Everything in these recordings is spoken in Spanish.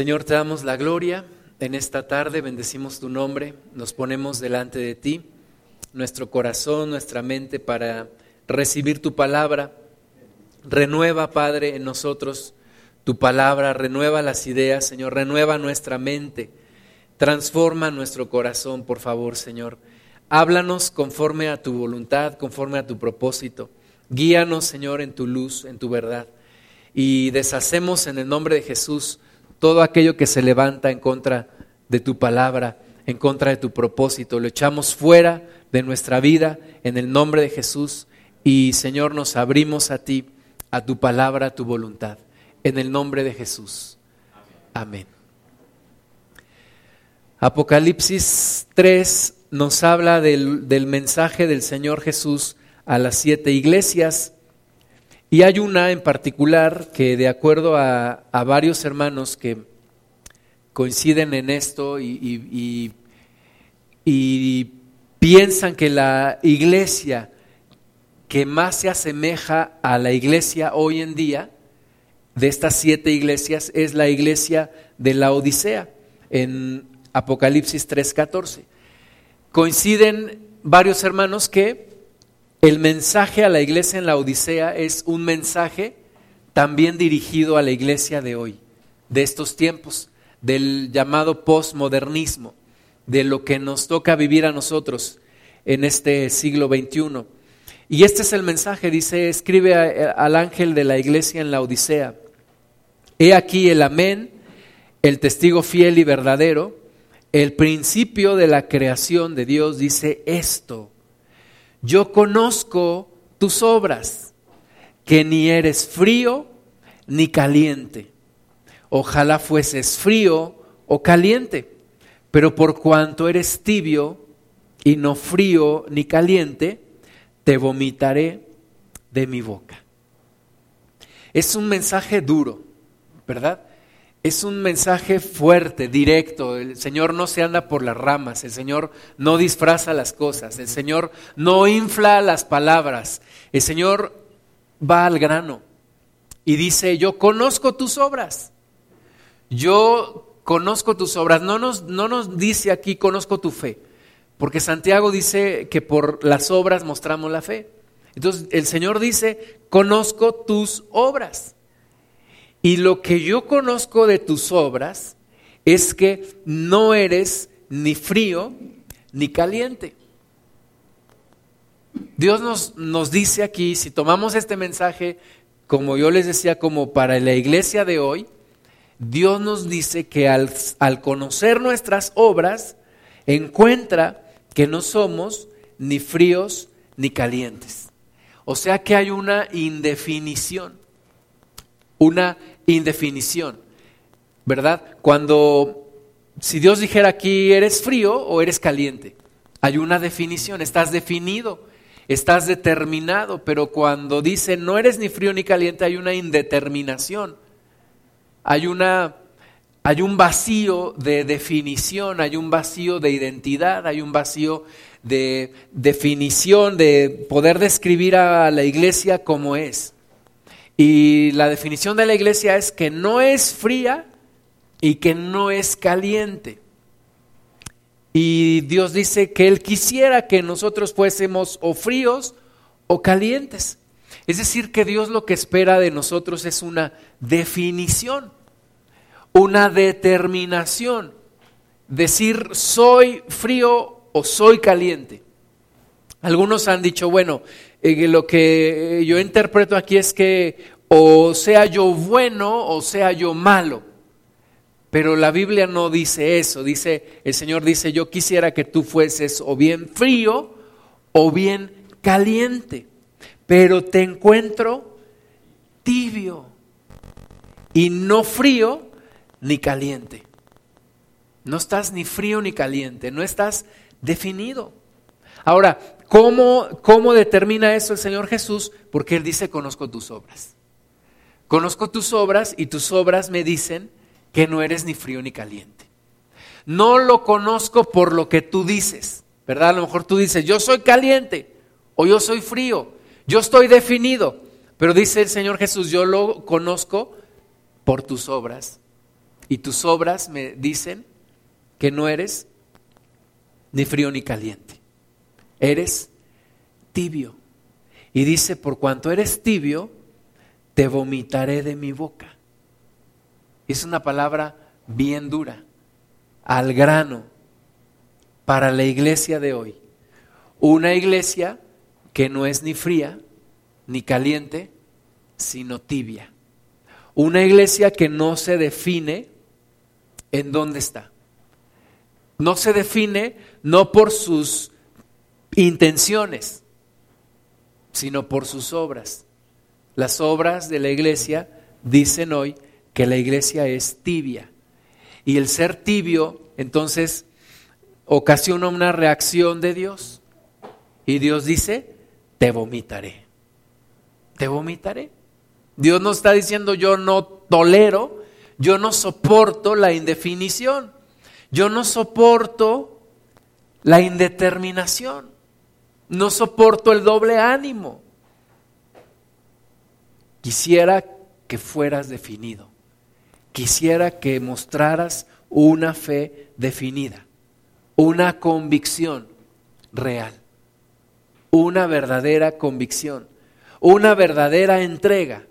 Señor, te damos la gloria. En esta tarde bendecimos tu nombre, nos ponemos delante de ti, nuestro corazón, nuestra mente para recibir tu palabra. Renueva, Padre, en nosotros tu palabra, renueva las ideas, Señor, renueva nuestra mente, transforma nuestro corazón, por favor, Señor. Háblanos conforme a tu voluntad, conforme a tu propósito. Guíanos, Señor, en tu luz, en tu verdad. Y deshacemos en el nombre de Jesús todo aquello que se levanta en contra de tu palabra, en contra de tu propósito, lo echamos fuera de nuestra vida en el nombre de Jesús y Señor nos abrimos a ti, a tu palabra, a tu voluntad, en el nombre de Jesús. Amén. Apocalipsis 3 nos habla del, del mensaje del Señor Jesús a las siete iglesias y hay una en particular que de acuerdo a, varios hermanos que coinciden en esto y, y, piensan que la iglesia que más se asemeja a la iglesia hoy en día, de estas siete iglesias, es la iglesia de la Odisea, en Apocalipsis 3:14. Coinciden varios hermanos que el mensaje a la iglesia en la Odisea es un mensaje también dirigido a la iglesia de hoy, de estos tiempos, del llamado postmodernismo, de lo que nos toca vivir a nosotros en este siglo XXI. Y este es el mensaje, dice, escribe al ángel de la iglesia en la Odisea. He aquí el amén, el testigo fiel y verdadero, el principio de la creación de Dios dice esto yo conozco tus obras, que ni eres frío ni caliente. Ojalá fueses frío o caliente, pero por cuanto eres tibio y no frío ni caliente, te vomitaré de mi boca. Es un mensaje duro, ¿verdad? Es un mensaje fuerte, directo. El Señor no se anda por las ramas, el Señor no disfraza las cosas, el Señor no infla las palabras, el Señor va al grano y dice, yo conozco tus obras, yo conozco tus obras. No nos, no nos dice aquí, conozco tu fe, porque Santiago dice que por las obras mostramos la fe. Entonces el Señor dice, conozco tus obras. Y lo que yo conozco de tus obras es que no eres ni frío ni caliente. Dios nos, nos, dice aquí, si tomamos este mensaje, como yo les decía, como para la iglesia de hoy, Dios nos dice que al, al conocer nuestras obras, encuentra que no somos ni fríos ni calientes. O sea que hay una indefinición, una indefinición, ¿verdad? Cuando, si Dios dijera aquí, eres frío o eres caliente, hay una definición, estás definido, estás determinado, pero cuando dice no eres ni frío ni caliente, hay una indeterminación, hay una... Hay un vacío de definición, hay un vacío de identidad, hay un vacío de definición, de poder describir a la iglesia como es. Y la definición de la iglesia es que no es fría y que no es caliente. Y Dios dice que Él quisiera que nosotros fuésemos o fríos o calientes. Es decir, que Dios lo que espera de nosotros es una definición, una determinación. Decir soy frío o soy caliente. Algunos han dicho, bueno, eh, lo que yo interpreto aquí es que o sea yo bueno o sea yo malo. Pero la Biblia no dice eso, dice el Señor dice, "Yo quisiera que tú fueses o bien frío o bien caliente, pero te encuentro tibio y no frío ni caliente." No estás ni frío ni caliente, no estás definido. Ahora, ¿cómo, ¿cómo determina eso el Señor Jesús? Porque Él dice, conozco tus obras. Conozco tus obras y tus obras me dicen que no eres ni frío ni caliente. No lo conozco por lo que tú dices, ¿verdad? A lo mejor tú dices, yo soy caliente o yo soy frío, yo estoy definido, pero dice el Señor Jesús, yo lo conozco por tus obras y tus obras me dicen que no eres ni frío ni caliente. Eres tibio. Y dice, por cuanto eres tibio, te vomitaré de mi boca. Es una palabra bien dura, al grano, para la iglesia de hoy. Una iglesia que no es ni fría ni caliente, sino tibia. Una iglesia que no se define en dónde está. No se define no por sus intenciones, sino por sus obras. Las obras de la iglesia dicen hoy que la iglesia es tibia. Y el ser tibio, entonces, ocasiona una reacción de Dios. Y Dios dice, te vomitaré. Te vomitaré. Dios no está diciendo yo no tolero, yo no soporto la indefinición, yo no soporto la indeterminación, no soporto el doble ánimo. Quisiera que fueras definido, quisiera que mostraras una fe definida, una convicción real, una verdadera convicción, una verdadera entrega,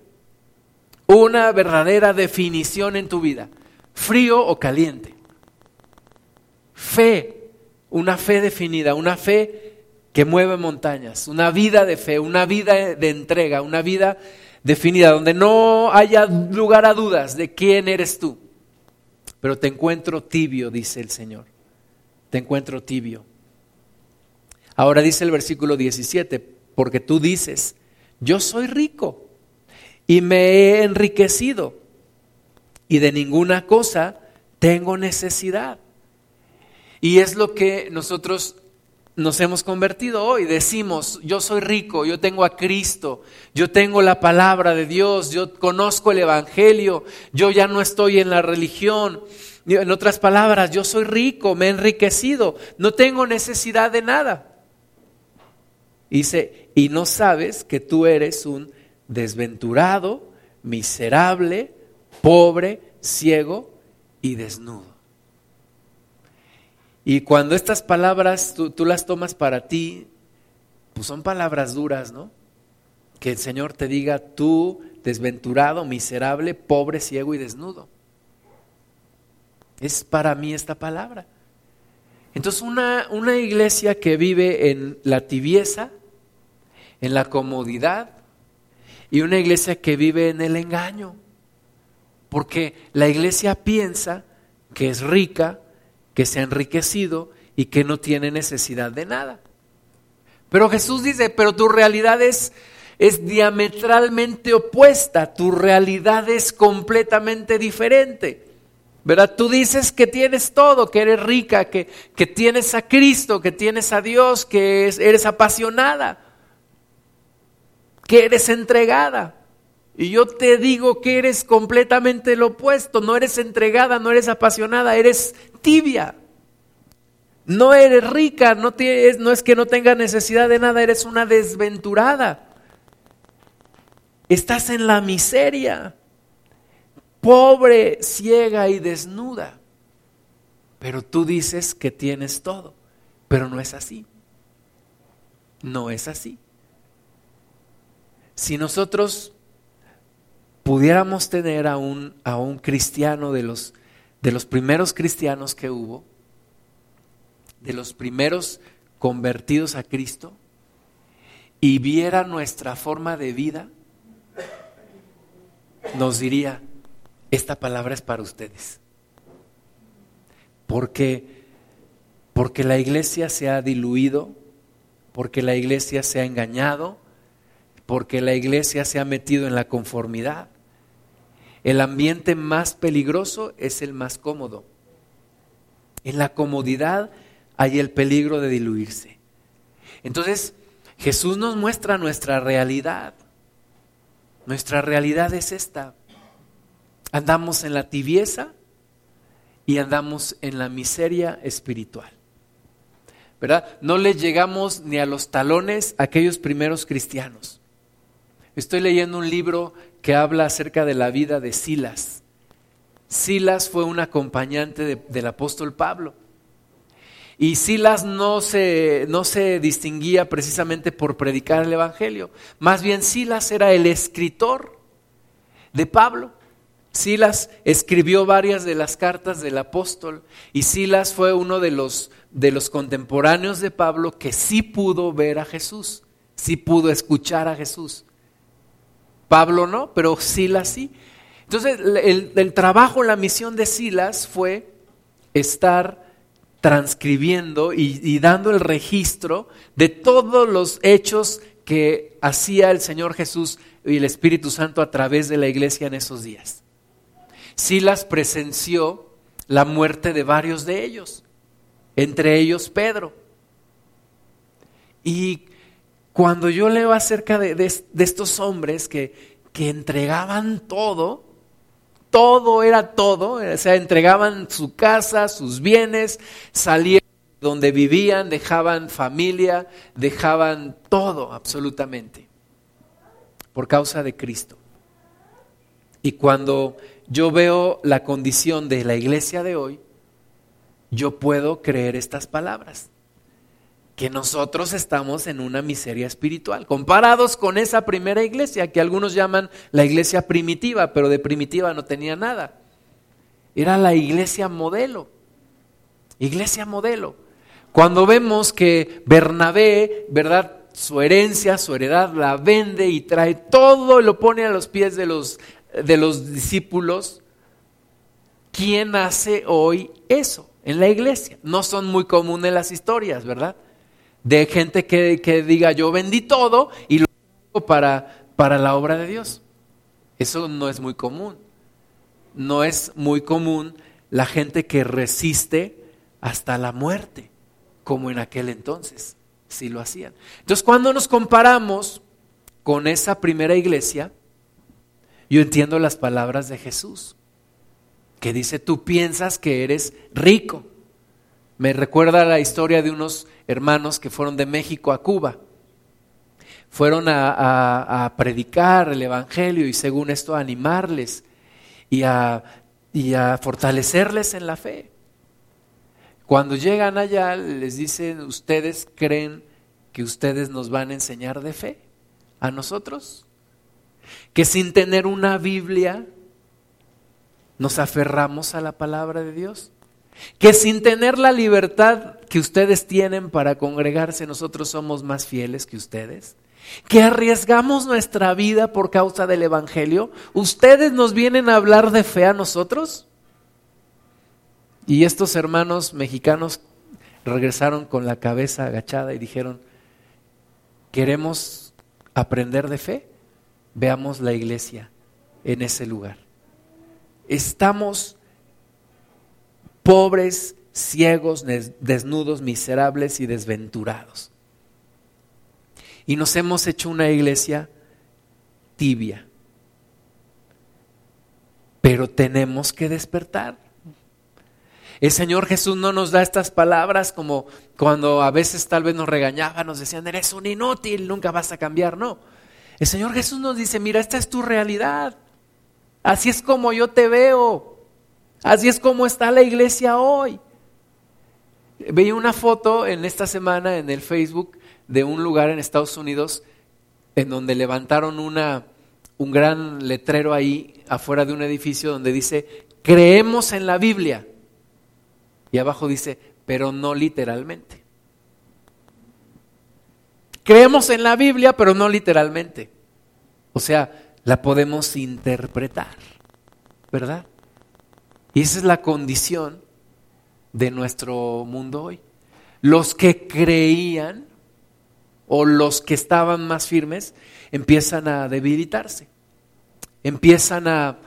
una verdadera definición en tu vida, frío o caliente. Fe, una fe definida, una fe que mueve montañas, una vida de fe, una vida de entrega, una vida definida, donde no haya lugar a dudas de quién eres tú. Pero te encuentro tibio, dice el Señor. Te encuentro tibio. Ahora dice el versículo 17, porque tú dices, yo soy rico y me he enriquecido y de ninguna cosa tengo necesidad. Y es lo que nosotros nos hemos convertido hoy. Decimos, yo soy rico, yo tengo a Cristo, yo tengo la palabra de Dios, yo conozco el Evangelio, yo ya no estoy en la religión. En otras palabras, yo soy rico, me he enriquecido, no tengo necesidad de nada. Dice, y no sabes que tú eres un desventurado, miserable, pobre, ciego y desnudo. Y cuando estas palabras tú, las tomas para ti, pues son palabras duras, ¿no? Que el Señor te diga, tú desventurado, miserable, pobre, ciego y desnudo. Es para mí esta palabra. Entonces una, una iglesia que vive en la tibieza, en la comodidad, y una iglesia que vive en el engaño. Porque la iglesia piensa que es rica, que se ha enriquecido y que no tiene necesidad de nada. Pero Jesús dice, pero tu realidad es, es diametralmente opuesta, tu realidad es completamente diferente. ¿Verdad? Tú dices que tienes todo, que eres rica, que, que tienes a Cristo, que tienes a Dios, que eres apasionada, que eres entregada. Y yo te digo que eres completamente lo opuesto, no eres entregada, no eres apasionada, eres tibia. No eres rica, no, tienes, no es que no tengas necesidad de nada, eres una desventurada. Estás en la miseria, pobre, ciega y desnuda. Pero tú dices que tienes todo, pero no es así. No es así. Si nosotros pudiéramos tener a un, a un cristiano de los, de los primeros cristianos que hubo, de los primeros convertidos a Cristo, y viera nuestra forma de vida, nos diría, esta palabra es para ustedes. Porque, porque la iglesia se ha diluido, porque la iglesia se ha engañado, porque la iglesia se ha metido en la conformidad. El ambiente más peligroso es el más cómodo. En la comodidad hay el peligro de diluirse. Entonces, Jesús nos muestra nuestra realidad. Nuestra realidad es esta. Andamos en la tibieza y andamos en la miseria espiritual. ¿Verdad? No le llegamos ni a los talones a aquellos primeros cristianos. Estoy leyendo un libro que habla acerca de la vida de Silas. Silas fue un acompañante del apóstol Pablo. Y Silas no se, no se distinguía precisamente por predicar el Evangelio. Más bien Silas era el escritor de Pablo. Silas escribió varias de las cartas del apóstol y Silas fue uno de los, de los contemporáneos de Pablo que sí pudo ver a Jesús, sí pudo escuchar a Jesús. Pablo no, pero Silas sí. Entonces el, trabajo, la misión de Silas fue estar transcribiendo y, dando el registro de todos los hechos que hacía el Señor Jesús y el Espíritu Santo a través de la iglesia en esos días. Silas presenció la muerte de varios de ellos, entre ellos Pedro. Y cuando yo leo acerca de, de estos hombres que, que entregaban todo, todo era todo, o sea, entregaban su casa, sus bienes, salían donde vivían, dejaban familia, dejaban todo absolutamente por causa de Cristo. Y cuando yo veo la condición de la iglesia de hoy, yo puedo creer estas palabras que nosotros estamos en una miseria espiritual, comparados con esa primera iglesia que algunos llaman la iglesia primitiva, pero de primitiva no tenía nada. Era la iglesia modelo, iglesia modelo. Cuando vemos que Bernabé, ¿verdad? Su herencia, su heredad la vende y trae todo y lo pone a los pies de los, de los discípulos, ¿quién hace hoy eso en la iglesia? No son muy comunes las historias, ¿verdad? De gente que, diga yo vendí todo y lo hago para, para la obra de Dios. Eso no es muy común. No es muy común la gente que resiste hasta la muerte, como en aquel entonces, si lo hacían. Entonces, cuando nos comparamos con esa primera iglesia, yo entiendo las palabras de Jesús, que dice, tú piensas que eres rico. Me recuerda la historia de unos hermanos que fueron de México a Cuba. Fueron a, predicar el Evangelio y según esto a animarles y a, y a fortalecerles en la fe. Cuando llegan allá les dicen, ¿ustedes creen que ustedes nos van a enseñar de fe? ¿A nosotros? Que sin tener una Biblia nos aferramos a la palabra de Dios que sin tener la libertad que ustedes tienen para congregarse, nosotros somos más fieles que ustedes, que arriesgamos nuestra vida por causa del Evangelio, ustedes nos vienen a hablar de fe a nosotros. Y estos hermanos mexicanos regresaron con la cabeza agachada y dijeron, ¿queremos aprender de fe? Veamos la iglesia en ese lugar. Estamos pobres, ciegos, desnudos, miserables y desventurados. Y nos hemos hecho una iglesia tibia. Pero tenemos que despertar. El Señor Jesús no nos da estas palabras como cuando a veces tal vez nos regañaba, nos decían, eres un inútil, nunca vas a cambiar. No. El Señor Jesús nos dice, mira, esta es tu realidad. Así es como yo te veo. Así es como está la iglesia hoy. Veía una foto en esta semana en el Facebook de un lugar en Estados Unidos en donde levantaron una, un gran letrero ahí afuera de un edificio donde dice, creemos en la Biblia. Y abajo dice, pero no literalmente. Creemos en la Biblia, pero no literalmente. O sea, la podemos interpretar, ¿verdad? Y esa es la condición de nuestro mundo hoy. Los que creían o los que estaban más firmes empiezan a debilitarse. Empiezan a,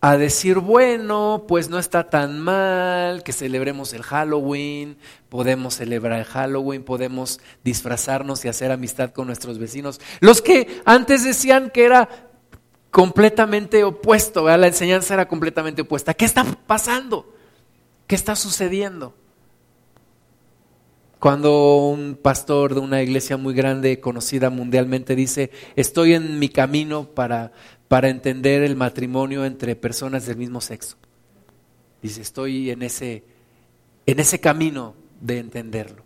a decir, bueno, pues no está tan mal que celebremos el Halloween, podemos celebrar el Halloween, podemos disfrazarnos y hacer amistad con nuestros vecinos. Los que antes decían que era completamente opuesto, la enseñanza era completamente opuesta. ¿Qué está pasando? ¿Qué está sucediendo? Cuando un pastor de una iglesia muy grande, conocida mundialmente, dice, estoy en mi camino para, para entender el matrimonio entre personas del mismo sexo. Dice, estoy en ese, en ese camino de entenderlo.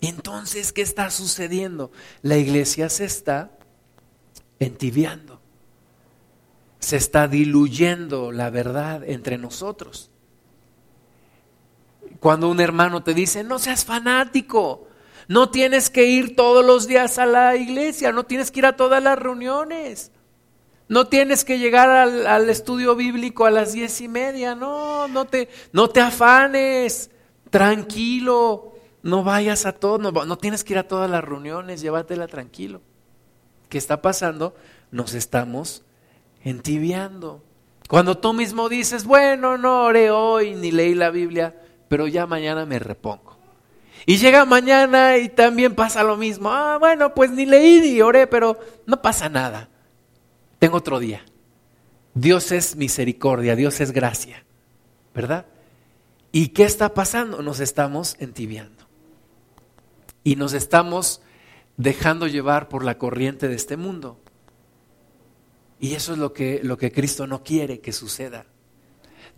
Entonces, ¿qué está sucediendo? La iglesia se está entibiando. Se está diluyendo la verdad entre nosotros. Cuando un hermano te dice, no seas fanático, no tienes que ir todos los días a la iglesia, no tienes que ir a todas las reuniones, no tienes que llegar al, estudio bíblico a las diez y media, no, no te, no te afanes, tranquilo, no vayas a todo, no, no tienes que ir a todas las reuniones, llévatela tranquilo. ¿Qué está pasando? Nos estamos entibiando. Cuando tú mismo dices, bueno, no oré hoy ni leí la Biblia, pero ya mañana me repongo. Y llega mañana y también pasa lo mismo. Ah, bueno, pues ni leí ni oré, pero no pasa nada. Tengo otro día. Dios es misericordia, Dios es gracia, ¿verdad? ¿Y qué está pasando? Nos estamos entibiando. Y nos estamos dejando llevar por la corriente de este mundo. Y eso es lo que, lo que Cristo no quiere que suceda.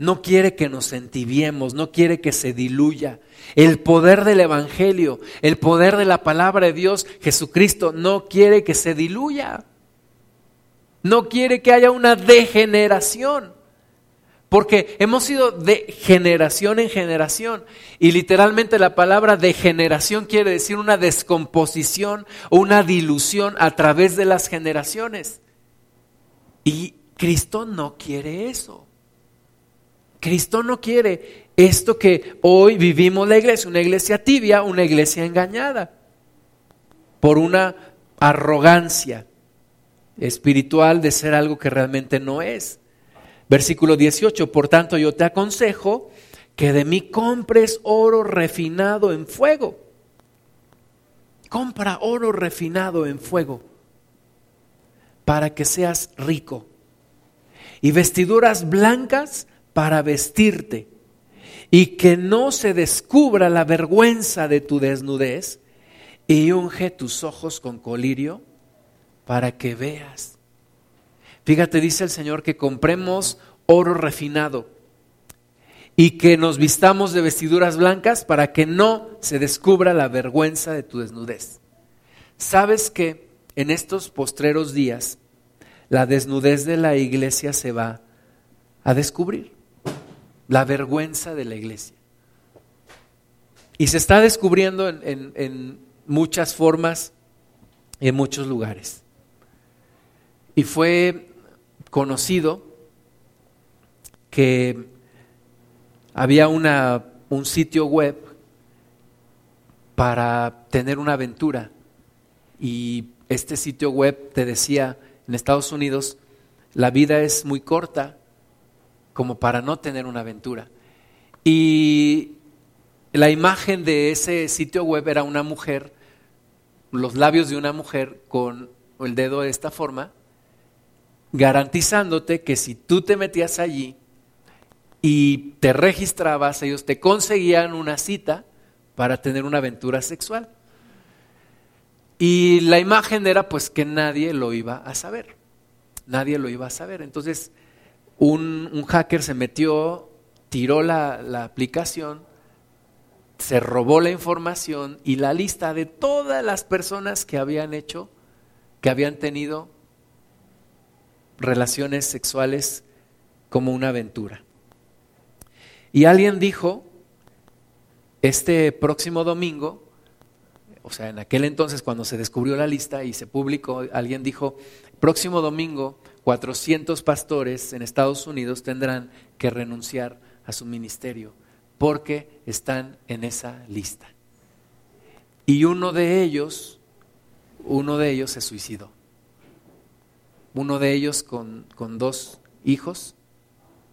No quiere que nos entibiemos, no quiere que se diluya. El poder del Evangelio, el poder de la palabra de Dios, Jesucristo, no quiere que se diluya. No quiere que haya una degeneración. Porque hemos sido de generación en generación. Y literalmente la palabra degeneración quiere decir una descomposición o una dilución a través de las generaciones. Y Cristo no quiere eso. Cristo no quiere esto que hoy vivimos la iglesia, una iglesia tibia, una iglesia engañada por una arrogancia espiritual de ser algo que realmente no es. Versículo 18, por tanto yo te aconsejo que de mí compres oro refinado en fuego. Compra oro refinado en fuego para que seas rico y vestiduras blancas para vestirte y que no se descubra la vergüenza de tu desnudez y unge tus ojos con colirio para que veas. Fíjate, dice el Señor que compremos oro refinado y que nos vistamos de vestiduras blancas para que no se descubra la vergüenza de tu desnudez. ¿Sabes que en estos postreros días la desnudez de la iglesia se va a descubrir? La vergüenza de la iglesia. Y se está descubriendo en, muchas formas y en muchos lugares. Y fue conocido que había una, un sitio web para tener una aventura. Y este sitio web te decía, en Estados Unidos, la vida es muy corta como para no tener una aventura. Y la imagen de ese sitio web era una mujer, los labios de una mujer con el dedo de esta forma, garantizándote que si tú te metías allí y te registrabas, ellos te conseguían una cita para tener una aventura sexual. Y la imagen era pues que nadie lo iba a saber, nadie lo iba a saber. Entonces, un, hacker se metió, tiró la, aplicación, se robó la información y la lista de todas las personas que habían hecho, que habían tenido relaciones sexuales como una aventura. Y alguien dijo, este próximo domingo, o sea, en aquel entonces cuando se descubrió la lista y se publicó, alguien dijo, próximo domingo 400 pastores en Estados Unidos tendrán que renunciar a su ministerio porque están en esa lista. Y uno de ellos, uno de ellos se suicidó. Uno de ellos con, con dos hijos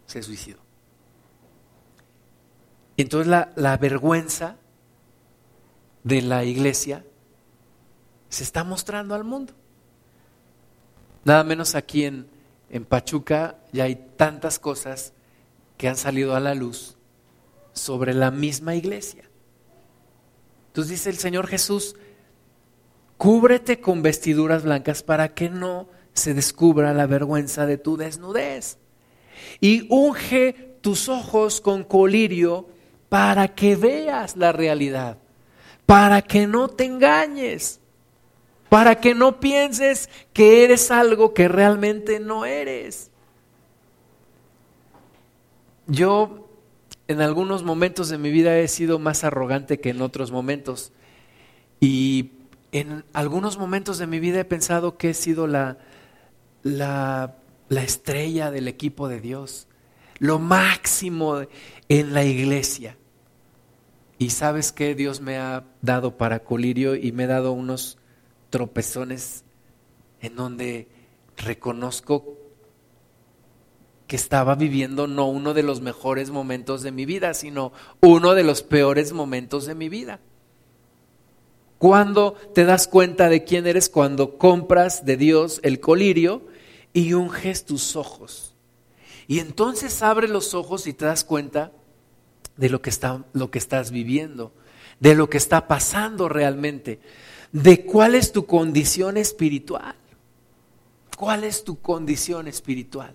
se suicidó. Entonces la, la vergüenza de la iglesia se está mostrando al mundo. Nada menos aquí en, en Pachuca ya hay tantas cosas que han salido a la luz sobre la misma iglesia. Entonces dice el Señor Jesús, cúbrete con vestiduras blancas para que no se descubra la vergüenza de tu desnudez. Y unge tus ojos con colirio para que veas la realidad, para que no te engañes, para que no pienses que eres algo que realmente no eres. Yo en algunos momentos de mi vida he sido más arrogante que en otros momentos y en algunos momentos de mi vida he pensado que he sido la, la, la estrella del equipo de Dios, lo máximo en la iglesia. Y sabes que Dios me ha dado para colirio y me ha dado unos tropezones en donde reconozco que estaba viviendo no uno de los mejores momentos de mi vida, sino uno de los peores momentos de mi vida. Cuando te das cuenta de quién eres? Cuando compras de Dios el colirio y unges tus ojos. Y entonces abre los ojos y te das cuenta de lo que, está, lo que estás viviendo, de lo que está pasando realmente, de cuál es tu condición espiritual. ¿Cuál es tu condición espiritual?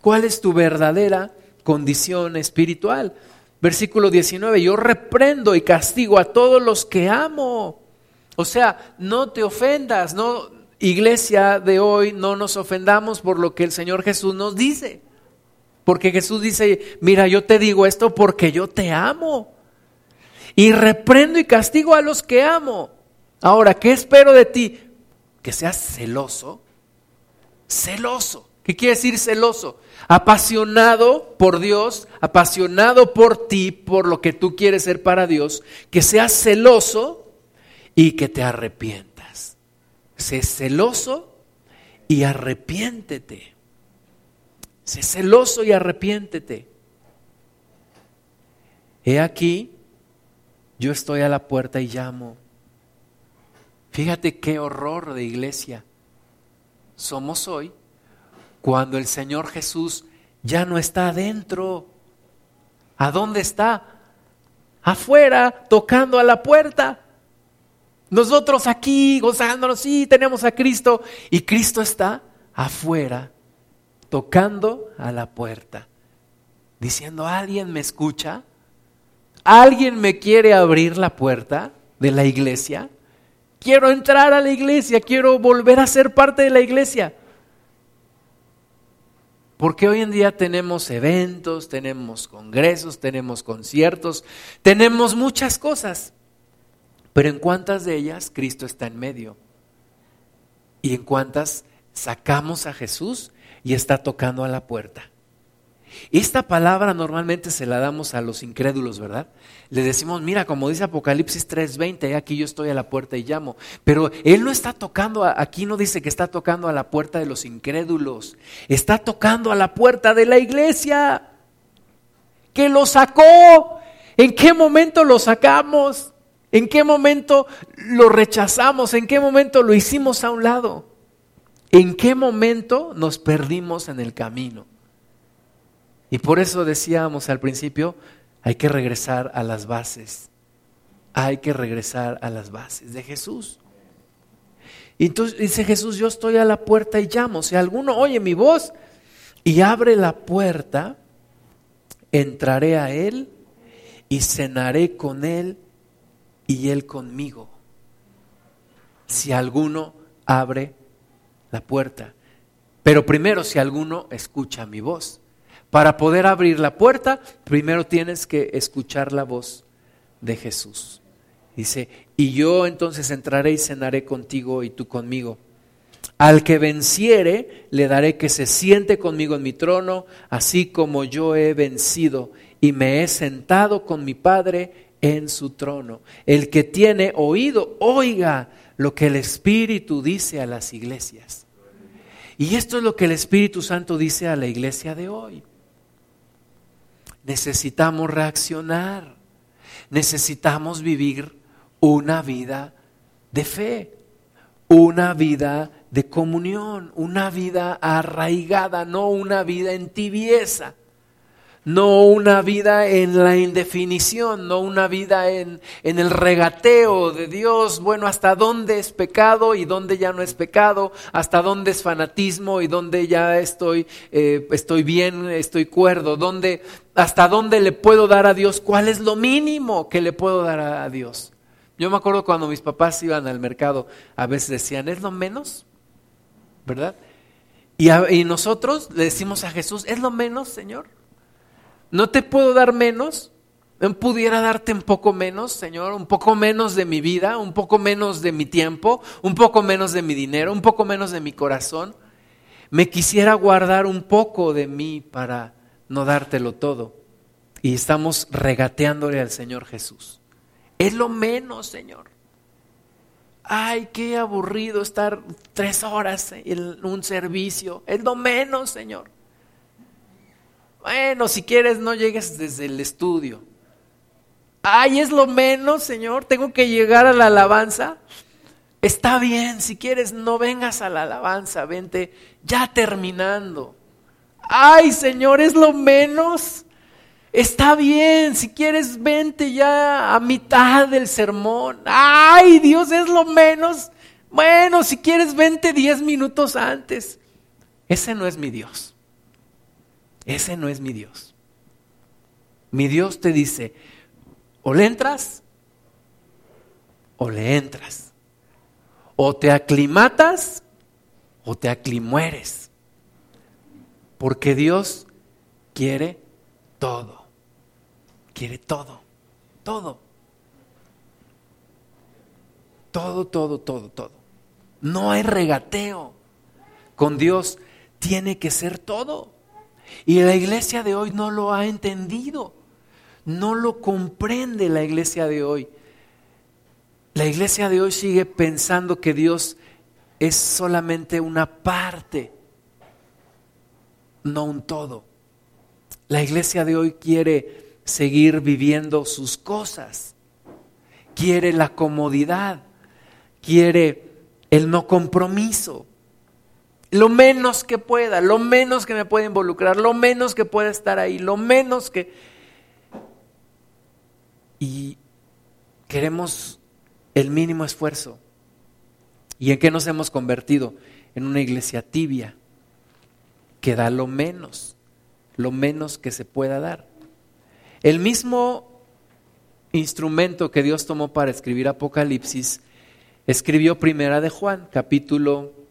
¿Cuál es tu verdadera condición espiritual? Versículo 19, yo reprendo y castigo a todos los que amo. O sea, no te ofendas, no iglesia de hoy, no nos ofendamos por lo que el Señor Jesús nos dice. Porque Jesús dice, mira, yo te digo esto porque yo te amo. Y reprendo y castigo a los que amo. Ahora, ¿qué espero de ti? Que seas celoso. Celoso. ¿Qué quiere decir celoso? Apasionado por Dios, apasionado por ti, por lo que tú quieres ser para Dios, que seas celoso y que te arrepientas. Sé celoso y arrepiéntete. Sé celoso y arrepiéntete. He aquí, yo estoy a la puerta y llamo. Fíjate qué horror de iglesia somos hoy cuando el Señor Jesús ya no está adentro. ¿A dónde está? Afuera, tocando a la puerta. Nosotros aquí gozándonos, sí, tenemos a Cristo y Cristo está afuera, tocando a la puerta, diciendo, ¿alguien me escucha? ¿Alguien me quiere abrir la puerta de la iglesia? Quiero entrar a la iglesia, quiero volver a ser parte de la iglesia. Porque hoy en día tenemos eventos, tenemos congresos, tenemos conciertos, tenemos muchas cosas. Pero en cuántas de ellas Cristo está en medio. Y en cuántas sacamos a Jesús y está tocando a la puerta. Esta palabra normalmente se la damos a los incrédulos, ¿verdad? Le decimos, mira, como dice Apocalipsis 3:20, aquí yo estoy a la puerta y llamo. Pero Él no está tocando, aquí no dice que está tocando a la puerta de los incrédulos, está tocando a la puerta de la iglesia, que lo sacó. ¿En qué momento lo sacamos? ¿En qué momento lo rechazamos? ¿En qué momento lo hicimos a un lado? ¿En qué momento nos perdimos en el camino? Y por eso decíamos al principio, hay que regresar a las bases. Hay que regresar a las bases de Jesús. Y entonces dice Jesús, yo estoy a la puerta y llamo. Si alguno oye mi voz y abre la puerta, entraré a Él y cenaré con Él y Él conmigo. Si alguno abre la puerta. Pero primero, si alguno escucha mi voz. Para poder abrir la puerta, primero tienes que escuchar la voz de Jesús. Dice, y yo entonces entraré y cenaré contigo y tú conmigo. Al que venciere, le daré que se siente conmigo en mi trono, así como yo he vencido y me he sentado con mi Padre en su trono. El que tiene oído, oiga lo que el Espíritu dice a las iglesias. Y esto es lo que el Espíritu Santo dice a la iglesia de hoy necesitamos reaccionar, necesitamos vivir una vida de fe, una vida de comunión, una vida arraigada, no una vida en tibieza, no una vida en la indefinición, no una vida en, en, el regateo de Dios, bueno, hasta dónde es pecado y dónde ya no es pecado, hasta dónde es fanatismo y dónde ya estoy, eh, estoy bien, estoy cuerdo, dónde, hasta dónde le puedo dar a Dios, cuál es lo mínimo que le puedo dar a, Dios. Yo me acuerdo cuando mis papás iban al mercado, a veces decían, ¿es lo menos? ¿Verdad? Y, y nosotros le decimos a Jesús, ¿es lo menos, Señor? ¿No te puedo dar menos? ¿Pudiera darte un poco menos, Señor? ¿Un poco menos de mi vida? ¿Un poco menos de mi tiempo? ¿Un poco menos de mi dinero? ¿Un poco menos de mi corazón? Me quisiera guardar un poco de mí para no dártelo todo. Y estamos regateándole al Señor Jesús. Es lo menos, Señor. Ay, qué aburrido estar tres horas en un servicio. Es lo menos, Señor. Bueno, si quieres no llegues desde el estudio. Ay, es lo menos, Señor, tengo que llegar a la alabanza. Está bien, si quieres no vengas a la alabanza, vente ya terminando. Ay, Señor, es lo menos. Está bien, si quieres vente ya a mitad del sermón. Ay, Dios, es lo menos. Bueno, si quieres vente diez minutos antes. Ese no es mi Dios. Ese no es mi Dios. Mi Dios te dice, o le entras o le entras. O te aclimatas o te aclimueres. Porque Dios quiere todo. Quiere todo. Todo. Todo, todo, todo, todo. No hay regateo. Con Dios tiene que ser todo. Y la iglesia de hoy no lo ha entendido, no lo comprende la iglesia de hoy. La iglesia de hoy sigue pensando que Dios es solamente una parte, no un todo. La iglesia de hoy quiere seguir viviendo sus cosas, quiere la comodidad, quiere el no compromiso lo menos que pueda, lo menos que me pueda involucrar, lo menos que pueda estar ahí, lo menos que... Y queremos el mínimo esfuerzo. ¿Y en qué nos hemos convertido? En una iglesia tibia, que da lo menos, lo menos que se pueda dar. El mismo instrumento que Dios tomó para escribir Apocalipsis, escribió Primera de Juan, capítulo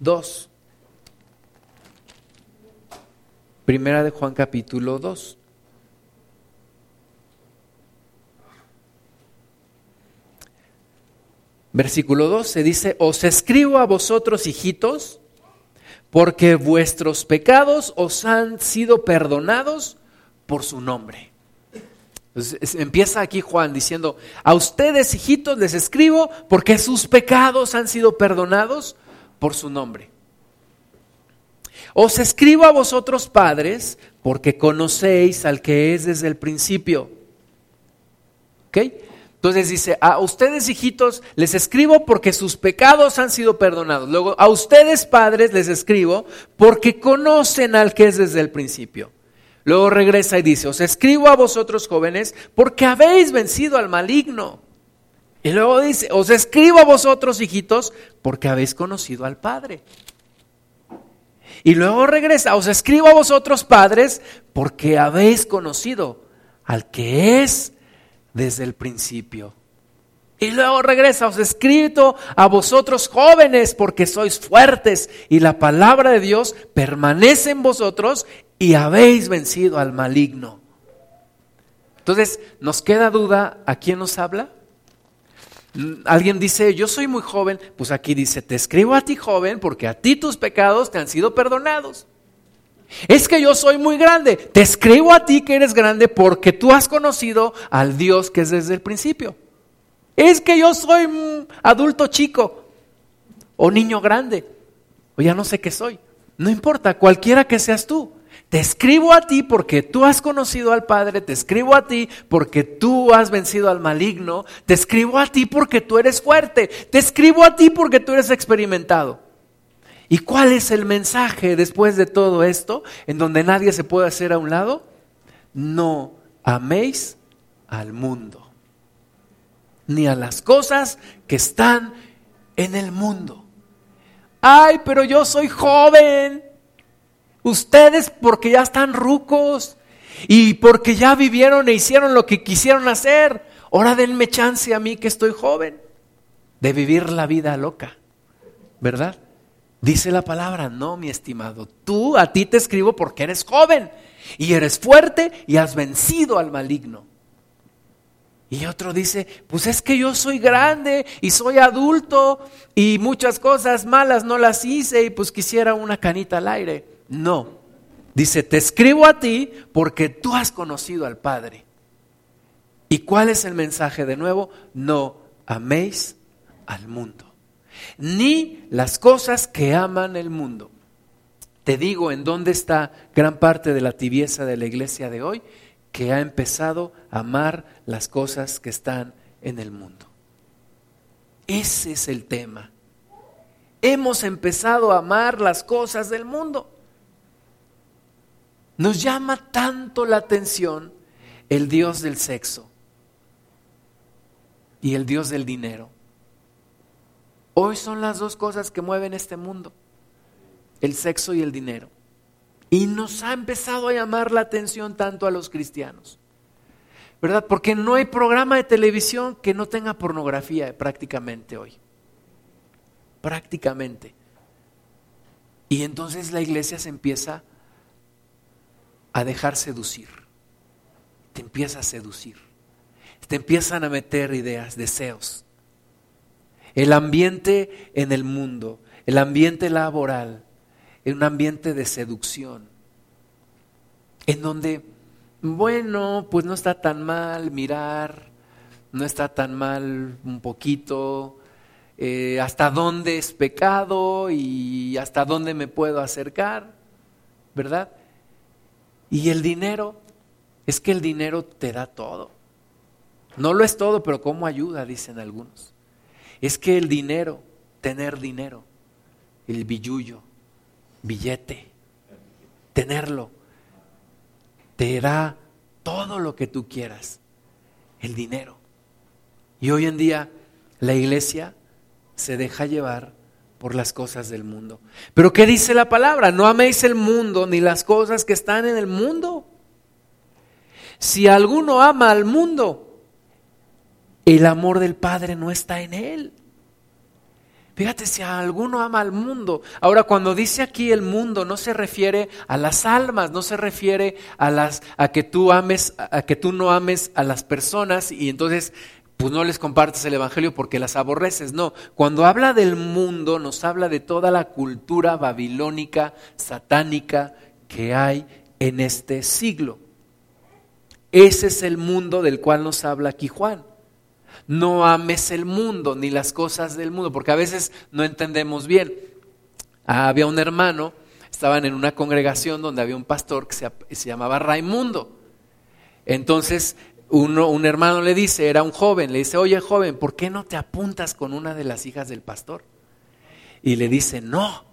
2. Primera de Juan capítulo 2. Versículo 2 se dice, os escribo a vosotros, hijitos, porque vuestros pecados os han sido perdonados por su nombre. empieza aquí Juan diciendo, a ustedes, hijitos, les escribo porque sus pecados han sido perdonados por su nombre. Os escribo a vosotros padres porque conocéis al que es desde el principio. ¿Ok? Entonces dice, a ustedes hijitos les escribo porque sus pecados han sido perdonados. Luego, a ustedes padres les escribo porque conocen al que es desde el principio. Luego regresa y dice, os escribo a vosotros jóvenes porque habéis vencido al maligno. Y luego dice, os escribo a vosotros, hijitos, porque habéis conocido al Padre. Y luego regresa, os escribo a vosotros, padres, porque habéis conocido al que es desde el principio. Y luego regresa, os escrito a vosotros jóvenes, porque sois fuertes y la palabra de Dios permanece en vosotros y habéis vencido al maligno. Entonces, ¿nos queda duda a quién nos habla? Alguien dice, yo soy muy joven, pues aquí dice, te escribo a ti joven porque a ti tus pecados te han sido perdonados. Es que yo soy muy grande, te escribo a ti que eres grande porque tú has conocido al Dios que es desde el principio. Es que yo soy adulto chico o niño grande o ya no sé qué soy. No importa, cualquiera que seas tú. Te escribo a ti porque tú has conocido al Padre, te escribo a ti porque tú has vencido al maligno, te escribo a ti porque tú eres fuerte, te escribo a ti porque tú eres experimentado. ¿Y cuál es el mensaje después de todo esto, en donde nadie se puede hacer a un lado? No améis al mundo, ni a las cosas que están en el mundo. Ay, pero yo soy joven. Ustedes porque ya están rucos y porque ya vivieron e hicieron lo que quisieron hacer. Ahora denme chance a mí que estoy joven de vivir la vida loca, ¿verdad? Dice la palabra, no, mi estimado, tú a ti te escribo porque eres joven y eres fuerte y has vencido al maligno. Y otro dice, pues es que yo soy grande y soy adulto y muchas cosas malas no las hice y pues quisiera una canita al aire. No, dice, te escribo a ti porque tú has conocido al Padre. ¿Y cuál es el mensaje de nuevo? No améis al mundo ni las cosas que aman el mundo. Te digo en dónde está gran parte de la tibieza de la iglesia de hoy, que ha empezado a amar las cosas que están en el mundo. Ese es el tema. Hemos empezado a amar las cosas del mundo. Nos llama tanto la atención el Dios del sexo y el Dios del dinero. Hoy son las dos cosas que mueven este mundo, el sexo y el dinero. Y nos ha empezado a llamar la atención tanto a los cristianos, ¿verdad? Porque no hay programa de televisión que no tenga pornografía prácticamente hoy. Prácticamente. Y entonces la iglesia se empieza a dejar seducir. Te empieza a seducir. Te empiezan a meter ideas, deseos el ambiente en el mundo, el ambiente laboral, es un ambiente de seducción, en donde, bueno, pues no está tan mal mirar, no está tan mal un poquito, eh, hasta dónde es pecado y hasta dónde me puedo acercar, ¿verdad? Y el dinero, es que el dinero te da todo. No lo es todo, pero ¿cómo ayuda? Dicen algunos. Es que el dinero, tener dinero, el billullo, billete, tenerlo, te da todo lo que tú quieras, el dinero. Y hoy en día la iglesia se deja llevar por las cosas del mundo. Pero ¿qué dice la palabra? No améis el mundo ni las cosas que están en el mundo. Si alguno ama al mundo, el amor del Padre no está en él. Fíjate si alguno ama al mundo. Ahora, cuando dice aquí el mundo, no se refiere a las almas, no se refiere a las a que tú ames, a que tú no ames a las personas y entonces pues no les compartes el evangelio porque las aborreces. No, cuando habla del mundo, nos habla de toda la cultura babilónica, satánica que hay en este siglo. Ese es el mundo del cual nos habla aquí Juan no ames el mundo ni las cosas del mundo, porque a veces no entendemos bien. Ah, había un hermano, estaban en una congregación donde había un pastor que se, llamaba Raimundo. Entonces, uno, un hermano le dice, era un joven, le dice, oye joven, ¿por qué no te apuntas con una de las hijas del pastor? Y le dice, no,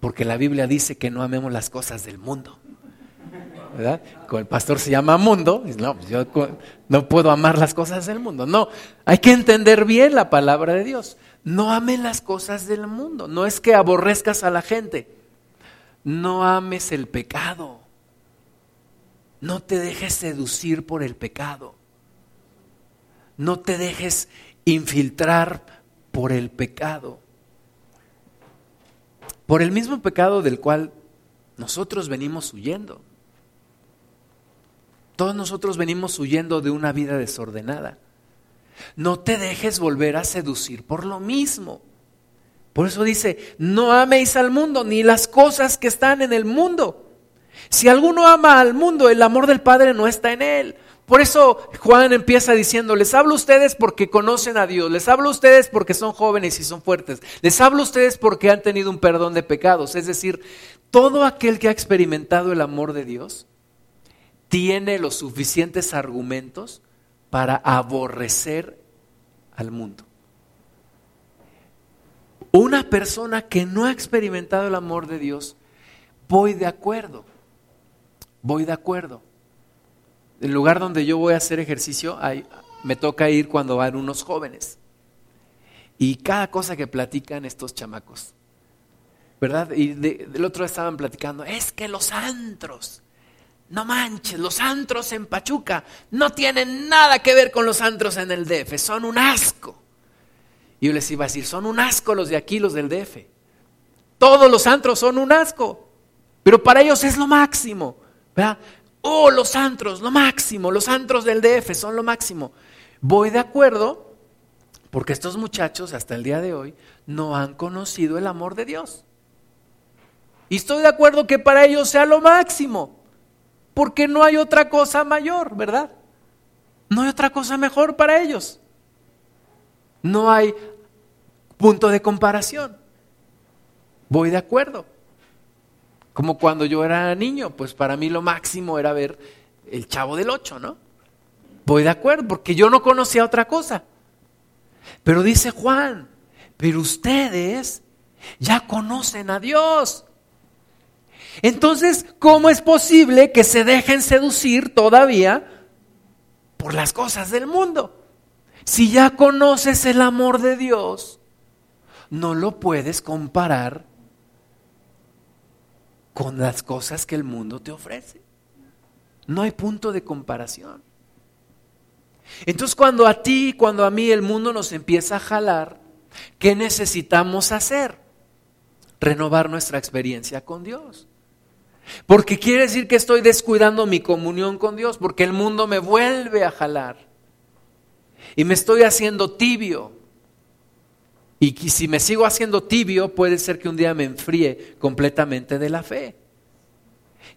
porque la Biblia dice que no amemos las cosas del mundo. ¿verdad? el pastor se llama mundo, no, pues yo no puedo amar las cosas del mundo. No, hay que entender bien la palabra de Dios. No amen las cosas del mundo. No es que aborrezcas a la gente. No ames el pecado. No te dejes seducir por el pecado. No te dejes infiltrar por el pecado. Por el mismo pecado del cual nosotros venimos huyendo. Todos nosotros venimos huyendo de una vida desordenada. No te dejes volver a seducir por lo mismo. Por eso dice, no améis al mundo ni las cosas que están en el mundo. Si alguno ama al mundo, el amor del Padre no está en él. Por eso Juan empieza diciendo, les hablo a ustedes porque conocen a Dios, les hablo a ustedes porque son jóvenes y son fuertes, les hablo a ustedes porque han tenido un perdón de pecados. Es decir, todo aquel que ha experimentado el amor de Dios tiene los suficientes argumentos para aborrecer al mundo. una persona que no ha experimentado el amor de Dios, voy de acuerdo, voy de acuerdo. El lugar donde yo voy a hacer ejercicio, me toca ir cuando van unos jóvenes. Y cada cosa que platican estos chamacos, ¿verdad? Y del otro estaban platicando, es que los antros, no manches, los antros en Pachuca no tienen nada que ver con los antros en el DF, son un asco. Y yo les iba a decir, son un asco los de aquí, los del DF. Todos los antros son un asco, pero para ellos es lo máximo. Oh, los antros, lo máximo, los antros del DF son lo máximo. Voy de acuerdo, porque estos muchachos hasta el día de hoy no han conocido el amor de Dios. Y estoy de acuerdo que para ellos sea lo máximo, porque no hay otra cosa mayor, ¿verdad? No hay otra cosa mejor para ellos. No hay punto de comparación. Voy de acuerdo. Como cuando yo era niño, pues para mí lo máximo era ver el chavo del ocho, ¿no? Voy de acuerdo, porque yo no conocía otra cosa. Pero dice Juan, pero ustedes ya conocen a Dios. Entonces, ¿cómo es posible que se dejen seducir todavía por las cosas del mundo? Si ya conoces el amor de Dios, no lo puedes comparar con las cosas que el mundo te ofrece. No hay punto de comparación. Entonces cuando a ti, cuando a mí el mundo nos empieza a jalar, ¿qué necesitamos hacer? Renovar nuestra experiencia con Dios. Porque quiere decir que estoy descuidando mi comunión con Dios, porque el mundo me vuelve a jalar. Y me estoy haciendo tibio. Y si me sigo haciendo tibio, puede ser que un día me enfríe completamente de la fe.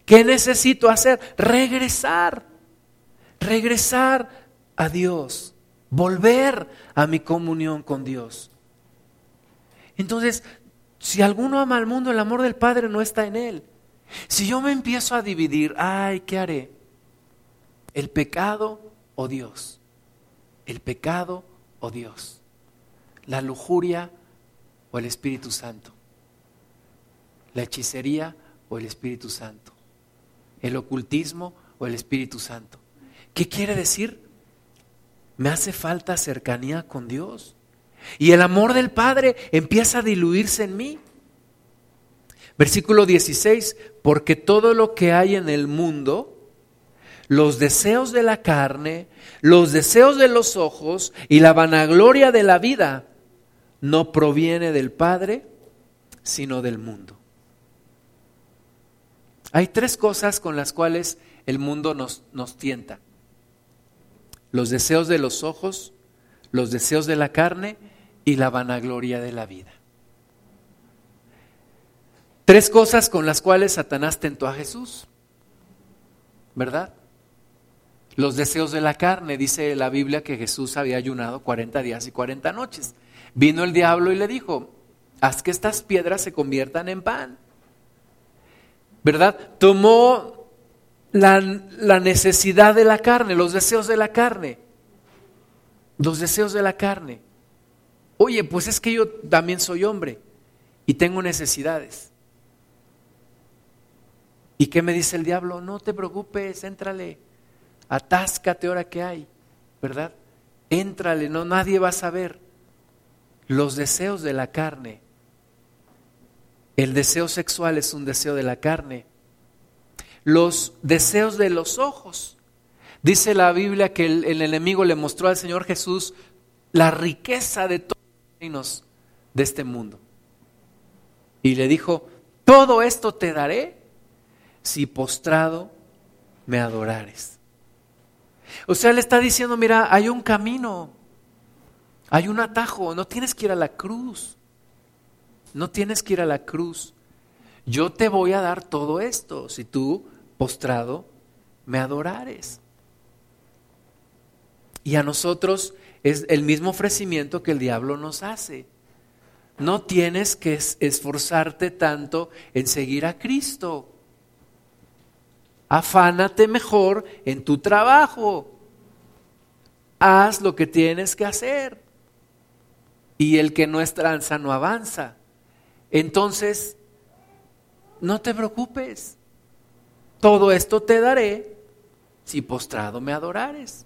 ¿Qué necesito hacer? Regresar. Regresar a Dios. Volver a mi comunión con Dios. Entonces, si alguno ama al mundo, el amor del Padre no está en él. Si yo me empiezo a dividir, ay, ¿qué haré? ¿El pecado o Dios? ¿El pecado o Dios? ¿La lujuria o el Espíritu Santo? ¿La hechicería o el Espíritu Santo? ¿El ocultismo o el Espíritu Santo? ¿Qué quiere decir? Me hace falta cercanía con Dios. Y el amor del Padre empieza a diluirse en mí. Versículo 16, porque todo lo que hay en el mundo, los deseos de la carne, los deseos de los ojos y la vanagloria de la vida, no proviene del Padre, sino del mundo. Hay tres cosas con las cuales el mundo nos, nos tienta. Los deseos de los ojos, los deseos de la carne y la vanagloria de la vida. Tres cosas con las cuales Satanás tentó a Jesús, ¿verdad? Los deseos de la carne, dice la Biblia que Jesús había ayunado 40 días y 40 noches. Vino el diablo y le dijo, haz que estas piedras se conviertan en pan. ¿Verdad? Tomó la, la necesidad de la carne, los deseos de la carne. Los deseos de la carne. Oye, pues es que yo también soy hombre y tengo necesidades. ¿Y qué me dice el diablo? No te preocupes, éntrale, atáscate ahora que hay, ¿verdad? Éntrale, no nadie va a saber. Los deseos de la carne. El deseo sexual es un deseo de la carne. Los deseos de los ojos. Dice la Biblia que el, enemigo le mostró al Señor Jesús la riqueza de todos los reinos de este mundo. Y le dijo, todo esto te daré si postrado me adorares. O sea, le está diciendo, mira, hay un camino, hay un atajo, no tienes que ir a la cruz, no tienes que ir a la cruz. Yo te voy a dar todo esto si tú, postrado, me adorares. Y a nosotros es el mismo ofrecimiento que el diablo nos hace. No tienes que esforzarte tanto en seguir a Cristo afánate mejor en tu trabajo. Haz lo que tienes que hacer. Y el que no es tranza no avanza. Entonces, no te preocupes. Todo esto te daré si postrado me adorares.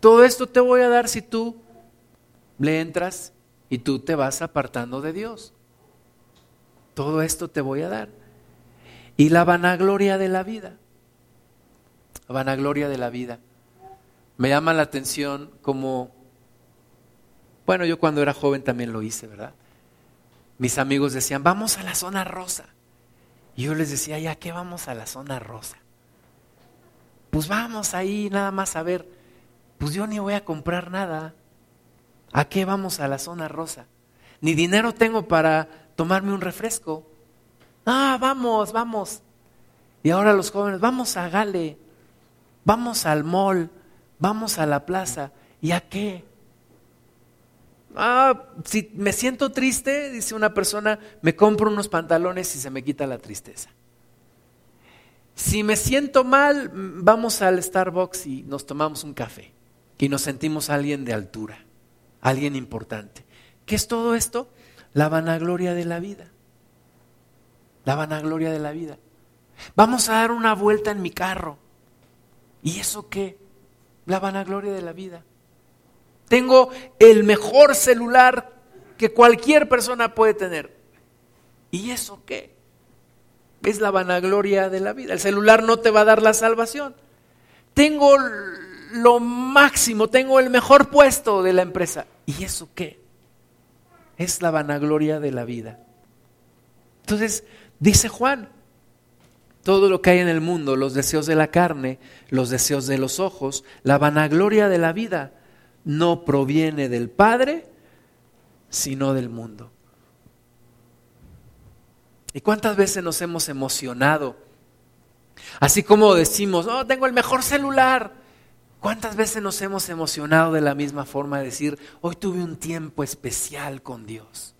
Todo esto te voy a dar si tú le entras y tú te vas apartando de Dios. Todo esto te voy a dar. Y la vanagloria de la vida. Vanagloria de la vida. Me llama la atención como, bueno, yo cuando era joven también lo hice, ¿verdad? Mis amigos decían, vamos a la zona rosa. Y yo les decía, ¿ya qué vamos a la zona rosa? Pues vamos ahí nada más a ver. Pues yo ni voy a comprar nada. ¿A qué vamos a la zona rosa? Ni dinero tengo para tomarme un refresco. Ah, vamos, vamos. Y ahora los jóvenes, vamos a Gale, vamos al mall, vamos a la plaza. ¿Y a qué? Ah, si me siento triste, dice una persona, me compro unos pantalones y se me quita la tristeza. Si me siento mal, vamos al Starbucks y nos tomamos un café y nos sentimos alguien de altura, alguien importante. ¿Qué es todo esto? La vanagloria de la vida. La vanagloria de la vida. Vamos a dar una vuelta en mi carro. ¿Y eso qué? La vanagloria de la vida. Tengo el mejor celular que cualquier persona puede tener. ¿Y eso qué? Es la vanagloria de la vida. El celular no te va a dar la salvación. Tengo lo máximo, tengo el mejor puesto de la empresa. ¿Y eso qué? Es la vanagloria de la vida. Entonces, dice Juan, todo lo que hay en el mundo, los deseos de la carne, los deseos de los ojos, la vanagloria de la vida, no proviene del Padre, sino del mundo. ¿Y cuántas veces nos hemos emocionado? Así como decimos, oh, tengo el mejor celular. ¿Cuántas veces nos hemos emocionado de la misma forma de decir, hoy tuve un tiempo especial con Dios?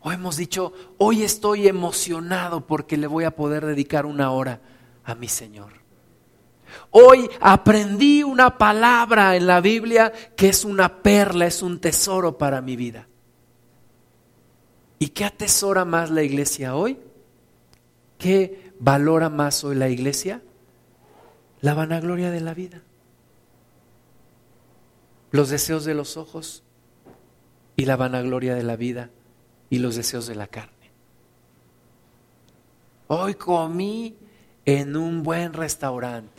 O hemos dicho, hoy estoy emocionado porque le voy a poder dedicar una hora a mi Señor. Hoy aprendí una palabra en la Biblia que es una perla, es un tesoro para mi vida. ¿Y qué atesora más la iglesia hoy? ¿Qué valora más hoy la iglesia? La vanagloria de la vida. Los deseos de los ojos y la vanagloria de la vida y los deseos de la carne. Hoy comí en un buen restaurante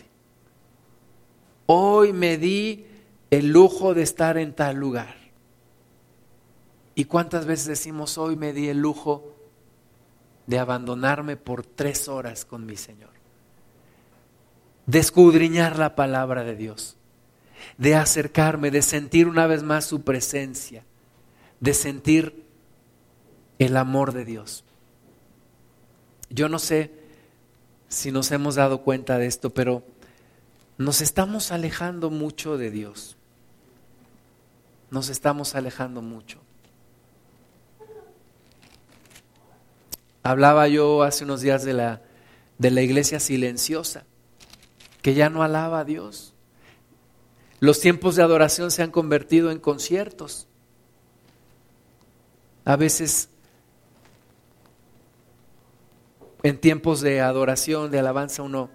hoy me di el lujo de estar en tal lugar. ¿Y cuántas veces decimos, hoy me di el lujo de abandonarme por tres horas con mi Señor? De escudriñar la palabra de Dios, de acercarme, de sentir una vez más su presencia, de sentir el amor de Dios. Yo no sé si nos hemos dado cuenta de esto, pero nos estamos alejando mucho de Dios. Nos estamos alejando mucho. Hablaba yo hace unos días de la, de la iglesia silenciosa, que ya no alaba a Dios. Los tiempos de adoración se han convertido en conciertos. A veces en tiempos de adoración, de alabanza, uno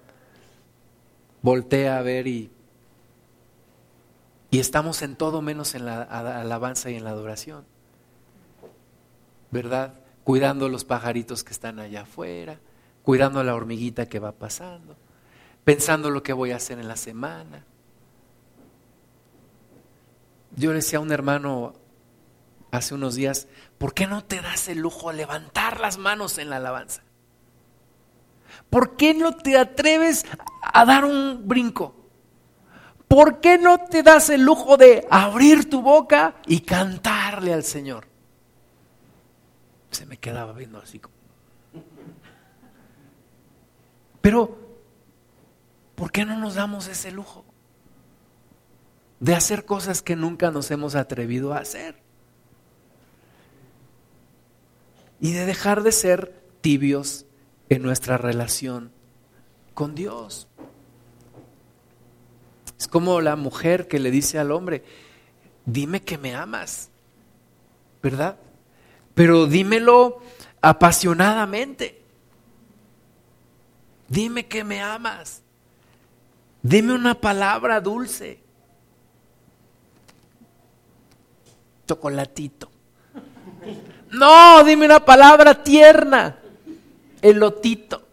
voltea a ver y, y estamos en todo menos en la alabanza y en la adoración. ¿Verdad? Cuidando los pajaritos que están allá afuera, cuidando a la hormiguita que va pasando, pensando lo que voy a hacer en la semana. Yo le decía a un hermano hace unos días, ¿por qué no te das el lujo de levantar las manos en la alabanza? ¿Por qué no te atreves a dar un brinco? ¿Por qué no te das el lujo de abrir tu boca y cantarle al Señor? Se me quedaba viendo así. Pero, ¿por qué no nos damos ese lujo? De hacer cosas que nunca nos hemos atrevido a hacer. Y de dejar de ser tibios en nuestra relación con Dios. Es como la mujer que le dice al hombre, dime que me amas, ¿verdad? Pero dímelo apasionadamente. Dime que me amas. Dime una palabra dulce. Chocolatito. No, dime una palabra tierna. Elotito.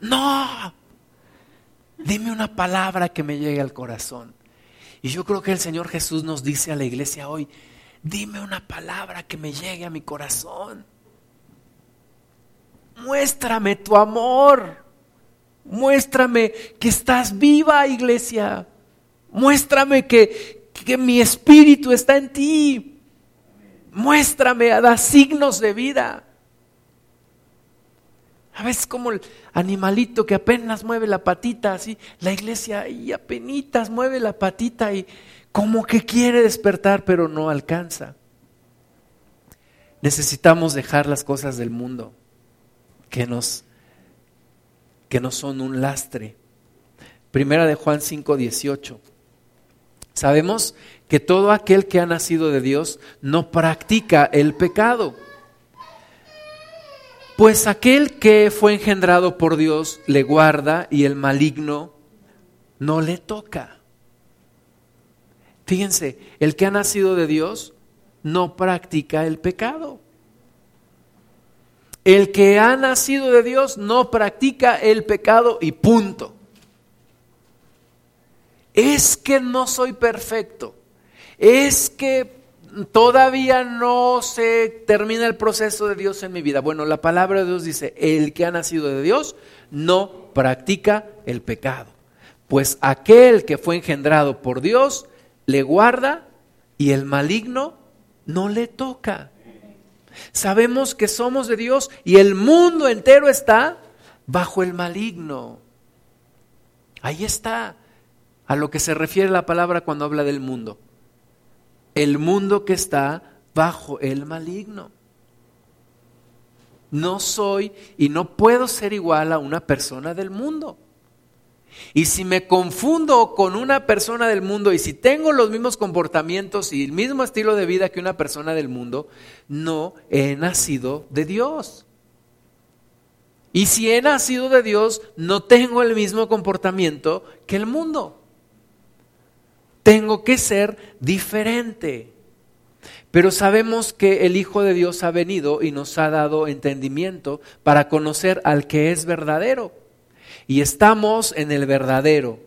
No. Dime una palabra que me llegue al corazón. Y yo creo que el Señor Jesús nos dice a la iglesia hoy, dime una palabra que me llegue a mi corazón. Muéstrame tu amor. Muéstrame que estás viva, iglesia. Muéstrame que, que mi espíritu está en ti. Muéstrame, da signos de vida. A veces como el animalito que apenas mueve la patita, así, la iglesia y apenas mueve la patita y como que quiere despertar, pero no alcanza. Necesitamos dejar las cosas del mundo que nos, que no son un lastre. Primera de Juan 5, 18. Sabemos que todo aquel que ha nacido de Dios no practica el pecado pues aquel que fue engendrado por Dios le guarda y el maligno no le toca. Fíjense, el que ha nacido de Dios no practica el pecado. El que ha nacido de Dios no practica el pecado y punto. Es que no soy perfecto. Es que todavía no se termina el proceso de Dios en mi vida. Bueno, la palabra de Dios dice, el que ha nacido de Dios no practica el pecado. Pues aquel que fue engendrado por Dios le guarda y el maligno no le toca. Sabemos que somos de Dios y el mundo entero está bajo el maligno. Ahí está a lo que se refiere la palabra cuando habla del mundo el mundo que está bajo el maligno. No soy y no puedo ser igual a una persona del mundo. Y si me confundo con una persona del mundo y si tengo los mismos comportamientos y el mismo estilo de vida que una persona del mundo, no he nacido de Dios. Y si he nacido de Dios, no tengo el mismo comportamiento que el mundo. Tengo que ser diferente. Pero sabemos que el Hijo de Dios ha venido y nos ha dado entendimiento para conocer al que es verdadero. Y estamos en el verdadero,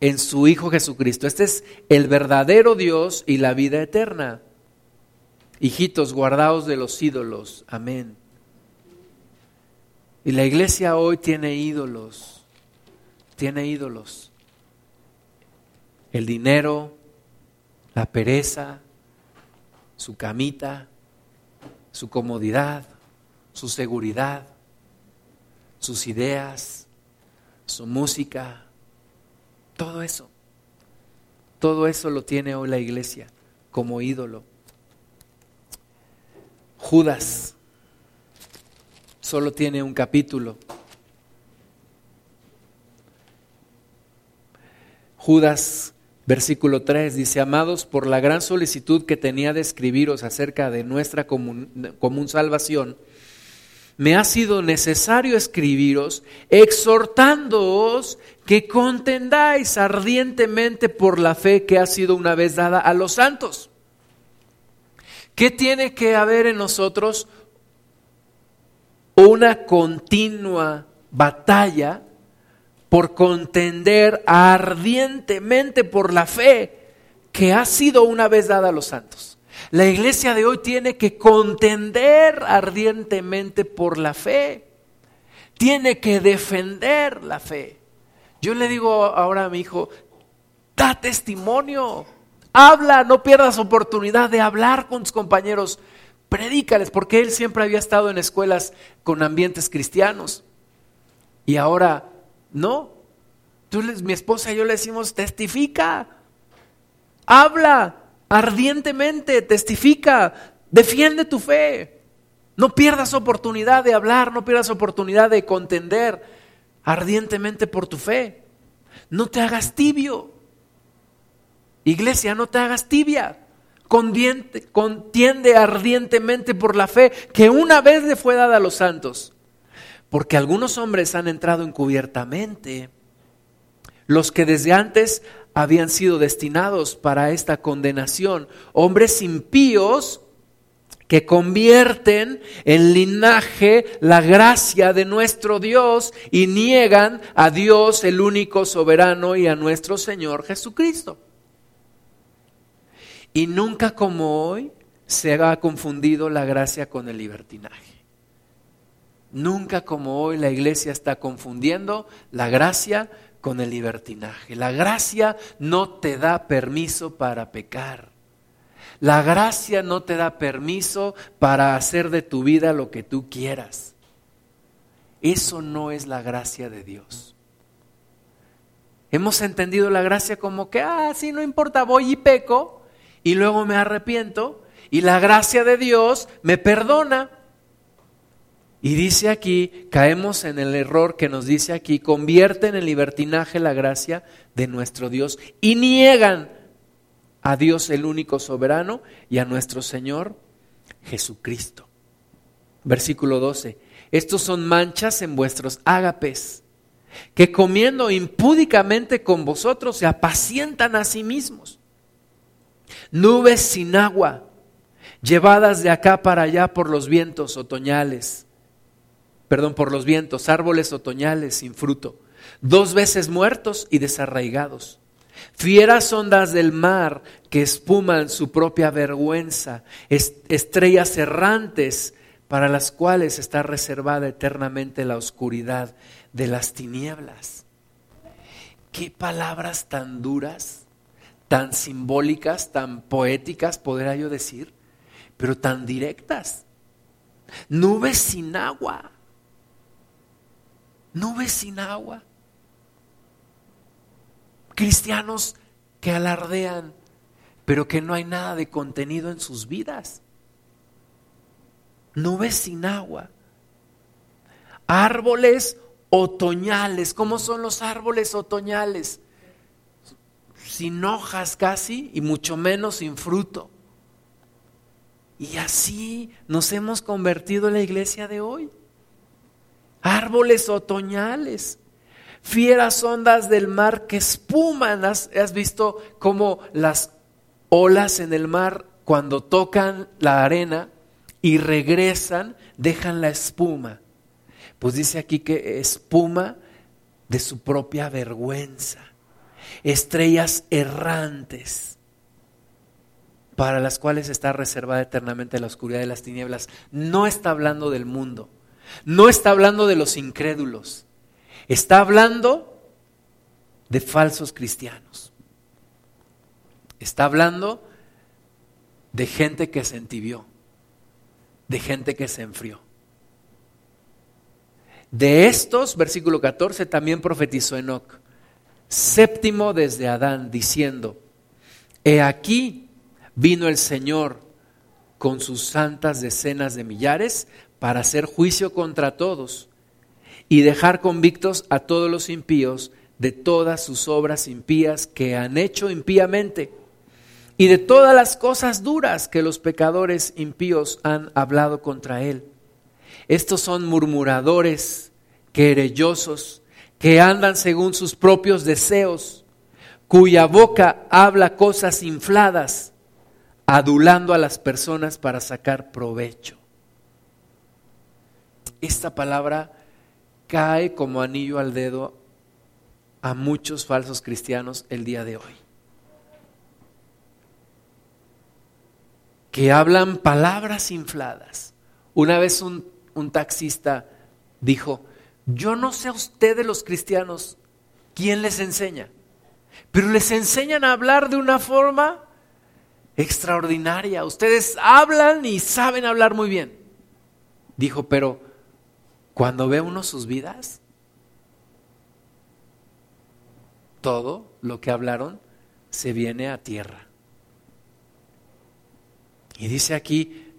en su Hijo Jesucristo. Este es el verdadero Dios y la vida eterna. Hijitos, guardaos de los ídolos. Amén. Y la iglesia hoy tiene ídolos, tiene ídolos el dinero, la pereza, su camita, su comodidad, su seguridad, sus ideas, su música, todo eso. Todo eso lo tiene hoy la iglesia como ídolo. Judas solo tiene un capítulo. Judas Versículo 3 dice, amados, por la gran solicitud que tenía de escribiros acerca de nuestra común, común, salvación, me ha sido necesario escribiros exhortándoos que contendáis ardientemente por la fe que ha sido una vez dada a los santos. ¿Qué tiene que haber en nosotros? Una continua batalla por contender ardientemente por la fe que ha sido una vez dada a los santos. La iglesia de hoy tiene que contender ardientemente por la fe. Tiene que defender la fe. Yo le digo ahora a mi hijo, da testimonio, habla, no pierdas oportunidad de hablar con tus compañeros, predícales, porque él siempre había estado en escuelas con ambientes cristianos. Y ahora no. Tú, mi esposa y yo le decimos, testifica, habla ardientemente, testifica, defiende tu fe. No pierdas oportunidad de hablar, no pierdas oportunidad de contender ardientemente por tu fe. No te hagas tibio. Iglesia, no te hagas tibia. contiende ardientemente por la fe que una vez le fue dada a los santos. Porque algunos hombres han entrado encubiertamente, los que desde antes habían sido destinados para esta condenación, hombres impíos que convierten en linaje la gracia de nuestro Dios y niegan a Dios el único soberano y a nuestro Señor Jesucristo. Y nunca como hoy se ha confundido la gracia con el libertinaje. Nunca como hoy la iglesia está confundiendo la gracia con el libertinaje. La gracia no te da permiso para pecar. La gracia no te da permiso para hacer de tu vida lo que tú quieras. Eso no es la gracia de Dios. Hemos entendido la gracia como que, ah, sí, no importa, voy y peco y luego me arrepiento y la gracia de Dios me perdona. Y dice aquí, caemos en el error que nos dice aquí, convierten en libertinaje la gracia de nuestro Dios y niegan a Dios el único soberano y a nuestro Señor Jesucristo. Versículo 12. Estos son manchas en vuestros ágapes, que comiendo impúdicamente con vosotros se apacientan a sí mismos. Nubes sin agua, llevadas de acá para allá por los vientos otoñales, perdón, por los vientos, árboles otoñales sin fruto, dos veces muertos y desarraigados Fieras ondas del mar que espuman su propia vergüenza, estrellas errantes para las cuales está reservada eternamente la oscuridad de las tinieblas. Qué palabras tan duras, tan simbólicas, tan poéticas, podría yo decir, pero tan directas. Nubes sin agua. Nubes sin agua cristianos que alardean, pero que no hay nada de contenido en sus vidas. Nubes sin agua. Árboles otoñales. ¿Cómo son los árboles otoñales? Sin hojas casi y mucho menos sin fruto. Y así nos hemos convertido en la iglesia de hoy. Árboles otoñales fieras ondas del mar que espuman. ¿Has, visto cómo las olas en el mar cuando tocan la arena y regresan, dejan la espuma? Pues dice aquí que espuma de su propia vergüenza. Estrellas errantes para las cuales está reservada eternamente la oscuridad de las tinieblas. No está hablando del mundo, no está hablando de los incrédulos, Está hablando de falsos cristianos. Está hablando de gente que se entibió, de gente que se enfrió. De estos, versículo 14, también profetizó Enoch, séptimo desde Adán, diciendo, He aquí vino el Señor con sus santas decenas de millares para hacer juicio contra todos y dejar convictos a todos los impíos de todas sus obras impías que han hecho impíamente y de todas las cosas duras que los pecadores impíos han hablado contra él. Estos son murmuradores, querellosos, que andan según sus propios deseos, cuya boca habla cosas infladas, adulando a las personas para sacar provecho. Esta palabra cae como anillo al dedo a muchos falsos cristianos el día de hoy. Que hablan palabras infladas. Una vez un, taxista dijo, yo no sé a ustedes los cristianos quién les enseña, pero les enseñan a hablar de una forma extraordinaria. Ustedes hablan y saben hablar muy bien. Dijo, pero cuando ve uno sus vidas, todo lo que hablaron se viene a tierra. Y dice aquí,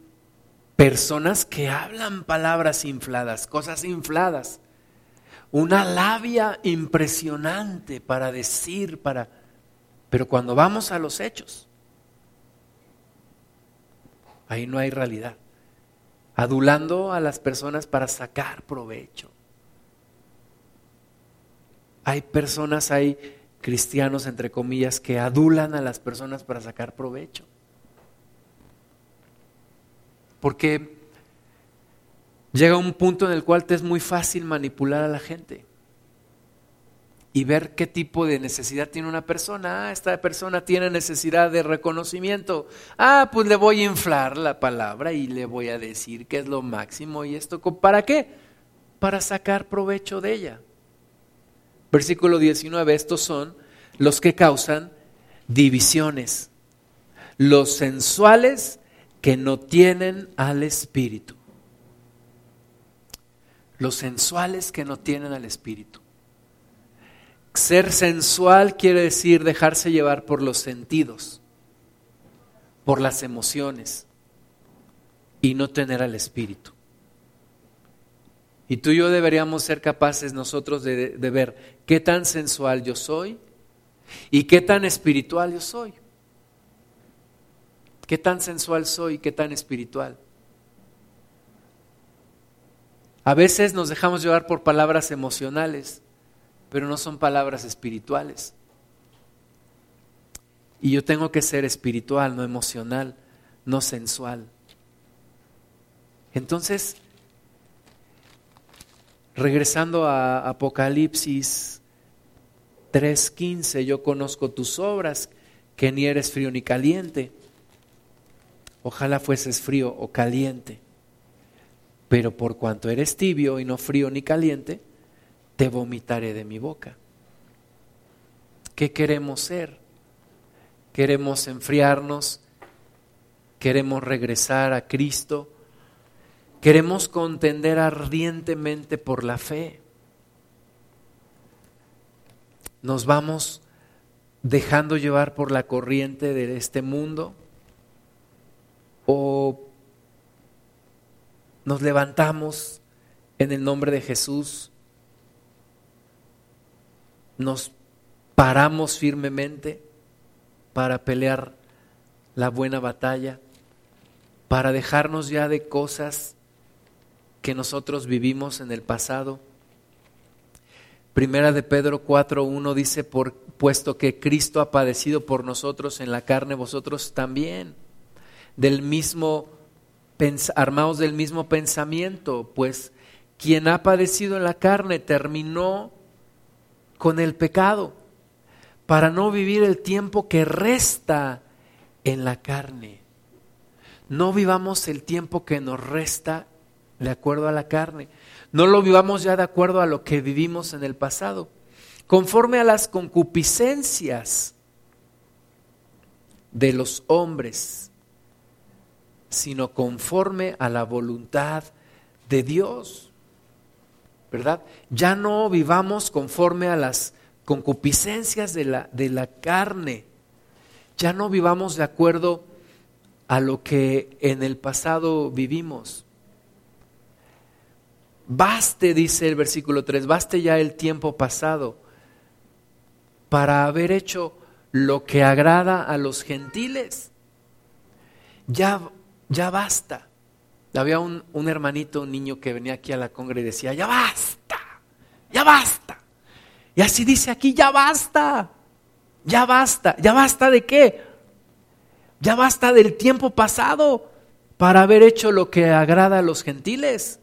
personas que hablan palabras infladas, cosas infladas, una labia impresionante para decir, para... Pero cuando vamos a los hechos, Ahí no hay realidad. Adulando a las personas para sacar provecho. Hay personas, hay cristianos, entre comillas, que adulan a las personas para sacar provecho. Porque llega un punto en el cual te es muy fácil manipular a la gente y ver qué tipo de necesidad tiene una persona. Ah, esta persona tiene necesidad de reconocimiento. Ah, pues le voy a inflar la palabra y le voy a decir que es lo máximo y esto, ¿para qué? Para sacar provecho de ella. Versículo 19, estos son los que causan divisiones, los sensuales que no tienen al Espíritu. Los sensuales que no tienen al Espíritu. Ser sensual quiere decir dejarse llevar por los sentidos, por las emociones y no tener al Espíritu. Y tú y yo deberíamos ser capaces nosotros de, ver qué tan sensual yo soy y qué tan espiritual yo soy. ¿Qué tan sensual soy y qué tan espiritual? A veces nos dejamos llevar por palabras emocionales pero no son palabras espirituales. Y yo tengo que ser espiritual, no emocional, no sensual. Entonces, regresando a Apocalipsis 3:15, yo conozco tus obras, que ni eres frío ni caliente. Ojalá fueses frío o caliente. Pero por cuanto eres tibio y no frío ni caliente, te vomitaré de mi boca. ¿Qué queremos ser? ¿Queremos enfriarnos? ¿Queremos regresar a Cristo? ¿Queremos contender ardientemente por la fe? ¿Nos vamos dejando llevar por la corriente de este mundo? ¿O nos levantamos en el nombre de Jesús nos paramos firmemente para pelear la buena batalla, para dejarnos ya de cosas que nosotros vivimos en el pasado. Primera de Pedro 4.1 dice, por, puesto que Cristo ha padecido por nosotros en la carne, vosotros también, del mismo, armados del mismo pensamiento, pues quien ha padecido en la carne terminó con el pecado, para no vivir el tiempo que resta en la carne. No vivamos el tiempo que nos resta de acuerdo a la carne. No lo vivamos ya de acuerdo a lo que vivimos en el pasado. Conforme a las concupiscencias de los hombres, sino conforme a la voluntad de Dios. Ya no vivamos conforme a las concupiscencias de la, de la carne. Ya no vivamos de acuerdo a lo que en el pasado vivimos. Baste, dice el versículo 3, baste ya el tiempo pasado para haber hecho lo que agrada a los gentiles. Ya, ya basta. Había un, hermanito, un niño que venía aquí a la congre y decía, ya basta, ya basta. Y así dice aquí, ya basta, ya basta, ya basta de qué? Ya basta del tiempo pasado para haber hecho lo que agrada a los gentiles,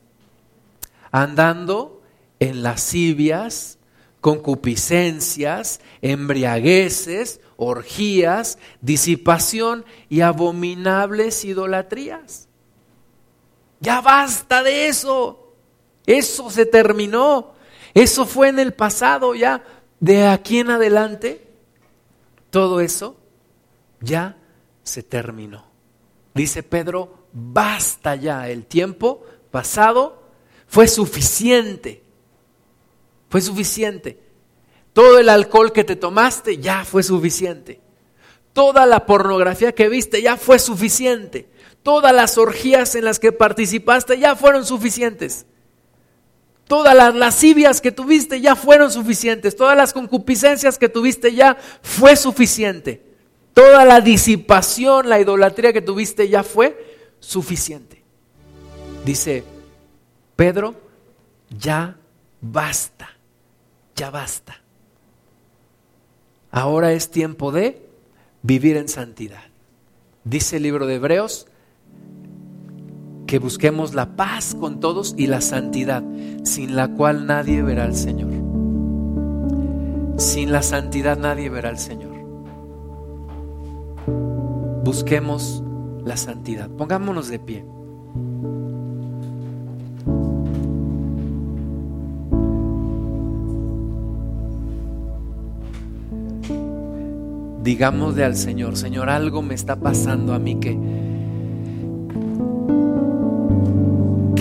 andando en lascivias, concupiscencias, embriagueces, orgías, disipación y abominables idolatrías. Ya basta de eso. Eso se terminó. Eso fue en el pasado ya. De aquí en adelante, todo eso ya se terminó. Dice Pedro, basta ya. El tiempo pasado fue suficiente. Fue suficiente. Todo el alcohol que te tomaste ya fue suficiente. Toda la pornografía que viste ya fue suficiente todas las orgías en las que participaste ya fueron suficientes. Todas las lascivias que tuviste ya fueron suficientes. Todas las concupiscencias que tuviste ya fue suficiente. Toda la disipación, la idolatría que tuviste ya fue suficiente. Dice, Pedro, ya basta, ya basta. Ahora es tiempo de vivir en santidad. Dice el libro de Hebreos que busquemos la paz con todos y la santidad, sin la cual nadie verá al Señor. Sin la santidad nadie verá al Señor. Busquemos la santidad. Pongámonos de pie. Digámosle al Señor, Señor, algo me está pasando a mí que,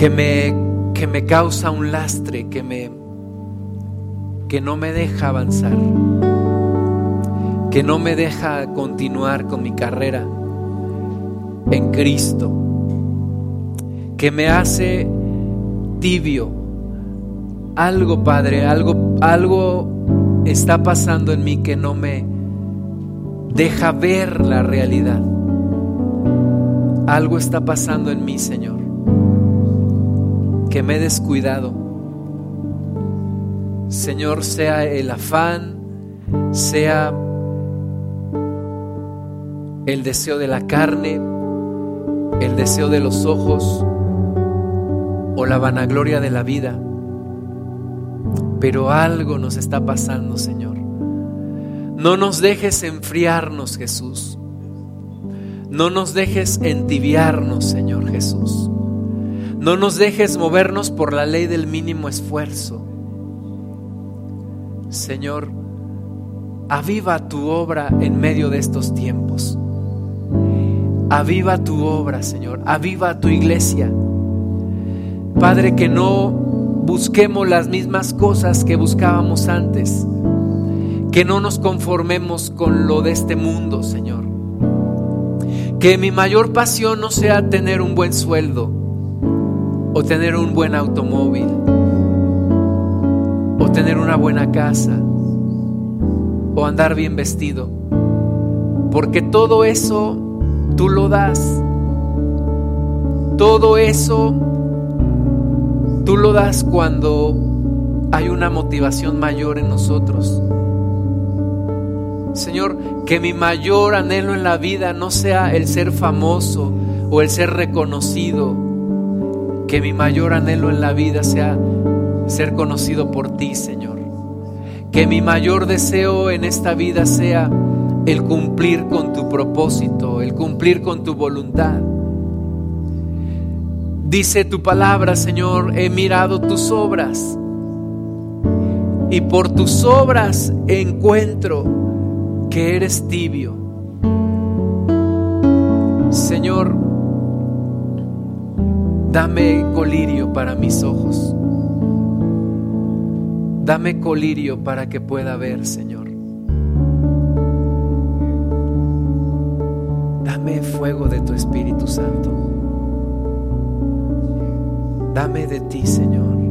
que, me, que me causa un lastre, que, me, que no me deja avanzar, que no me deja continuar con mi carrera en Cristo, que me hace tibio. Algo, Padre, algo, algo está pasando en mí que no me deja ver la realidad. Algo está pasando en mí, Señor, que me he descuidado. Señor, sea el afán, sea el deseo de la carne, el deseo de los ojos o la vanagloria de la vida. Pero algo nos está pasando, Señor. No nos dejes enfriarnos, Jesús. No nos dejes entibiarnos, Señor Jesús. No nos dejes movernos por la ley del mínimo esfuerzo. Señor, aviva tu obra en medio de estos tiempos. Aviva tu obra, Señor. Aviva tu iglesia. Padre, que no busquemos las mismas cosas que buscábamos antes. Que no nos conformemos con lo de este mundo, Señor. Que mi mayor pasión no sea tener un buen sueldo o tener un buen automóvil o tener una buena casa o andar bien vestido. Porque todo eso tú lo das. Todo eso tú lo das cuando hay una motivación mayor en nosotros. Señor, que mi mayor anhelo en la vida no sea el ser famoso o el ser reconocido. Que mi mayor anhelo en la vida sea ser conocido por ti, Señor. Que mi mayor deseo en esta vida sea el cumplir con tu propósito, el cumplir con tu voluntad. Dice tu palabra, Señor, he mirado tus obras y por tus obras encuentro que eres tibio. Señor, dame colirio para mis ojos. Dame colirio para que pueda ver, Señor. Dame fuego de tu Espíritu Santo. Dame de ti, Señor.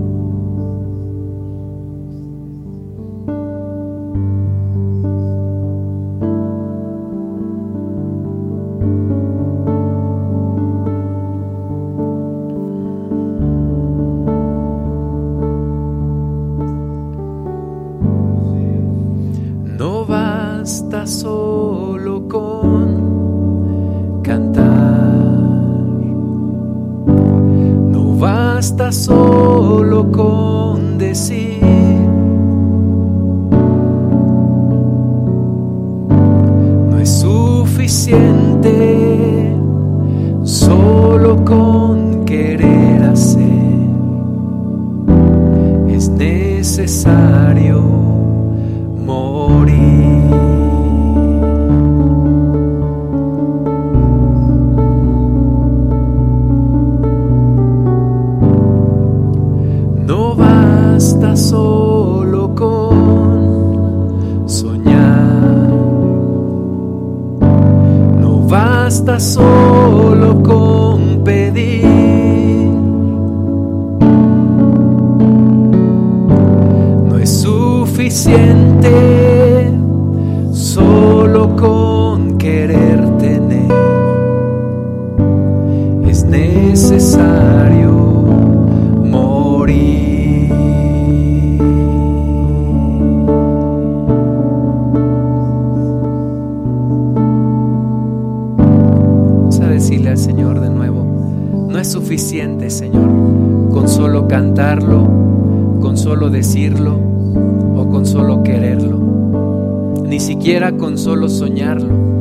Suficiente, Señor, con solo cantarlo, con solo decirlo o con solo quererlo, ni siquiera con solo soñarlo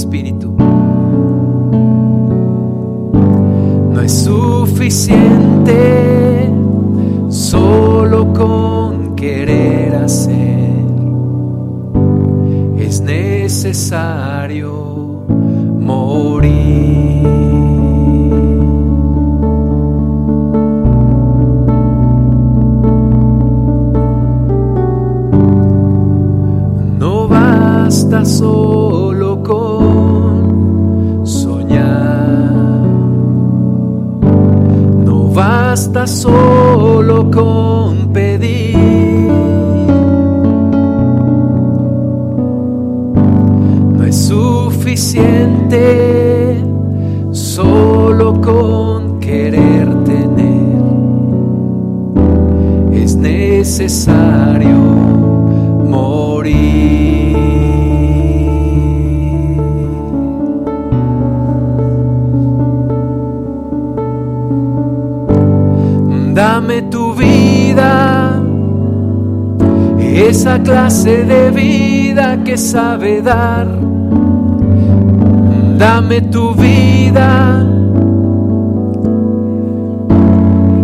Spirit sabe dar. Dame tu vida.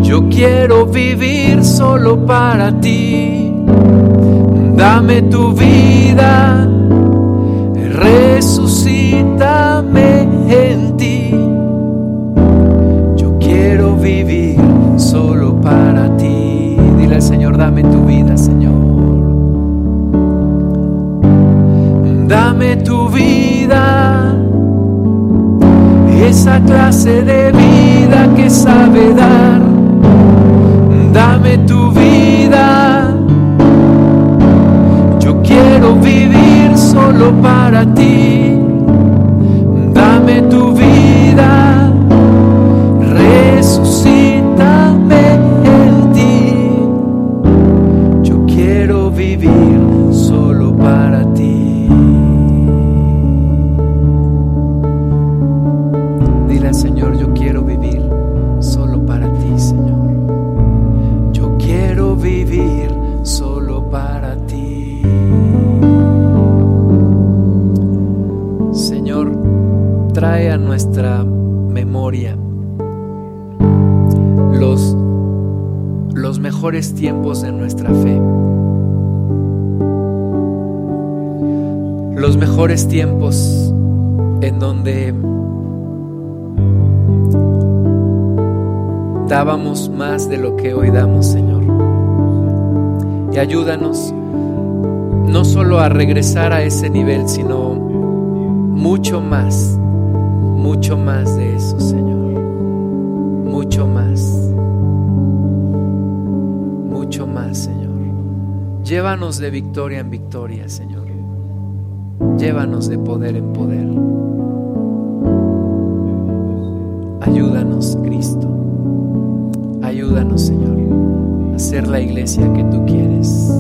Yo quiero vivir solo para ti. Dame tu vida, resucítame en ti. Yo quiero vivir solo para ti. Dile al Señor, dame tu vida, Tu vida, esa clase de vida que sabe dar. Dame tu vida, yo quiero vivir solo para ti. Dame tu vida, tiempos de nuestra fe. Los mejores tiempos en donde dábamos más de lo que hoy damos, Señor. Y ayúdanos no solo a regresar a ese nivel, sino mucho más, mucho más de eso, Señor. Mucho más. Llévanos de victoria en victoria, Señor. Llévanos de poder en poder. Ayúdanos, Cristo. Ayúdanos, Señor, a ser la iglesia que tú quieres.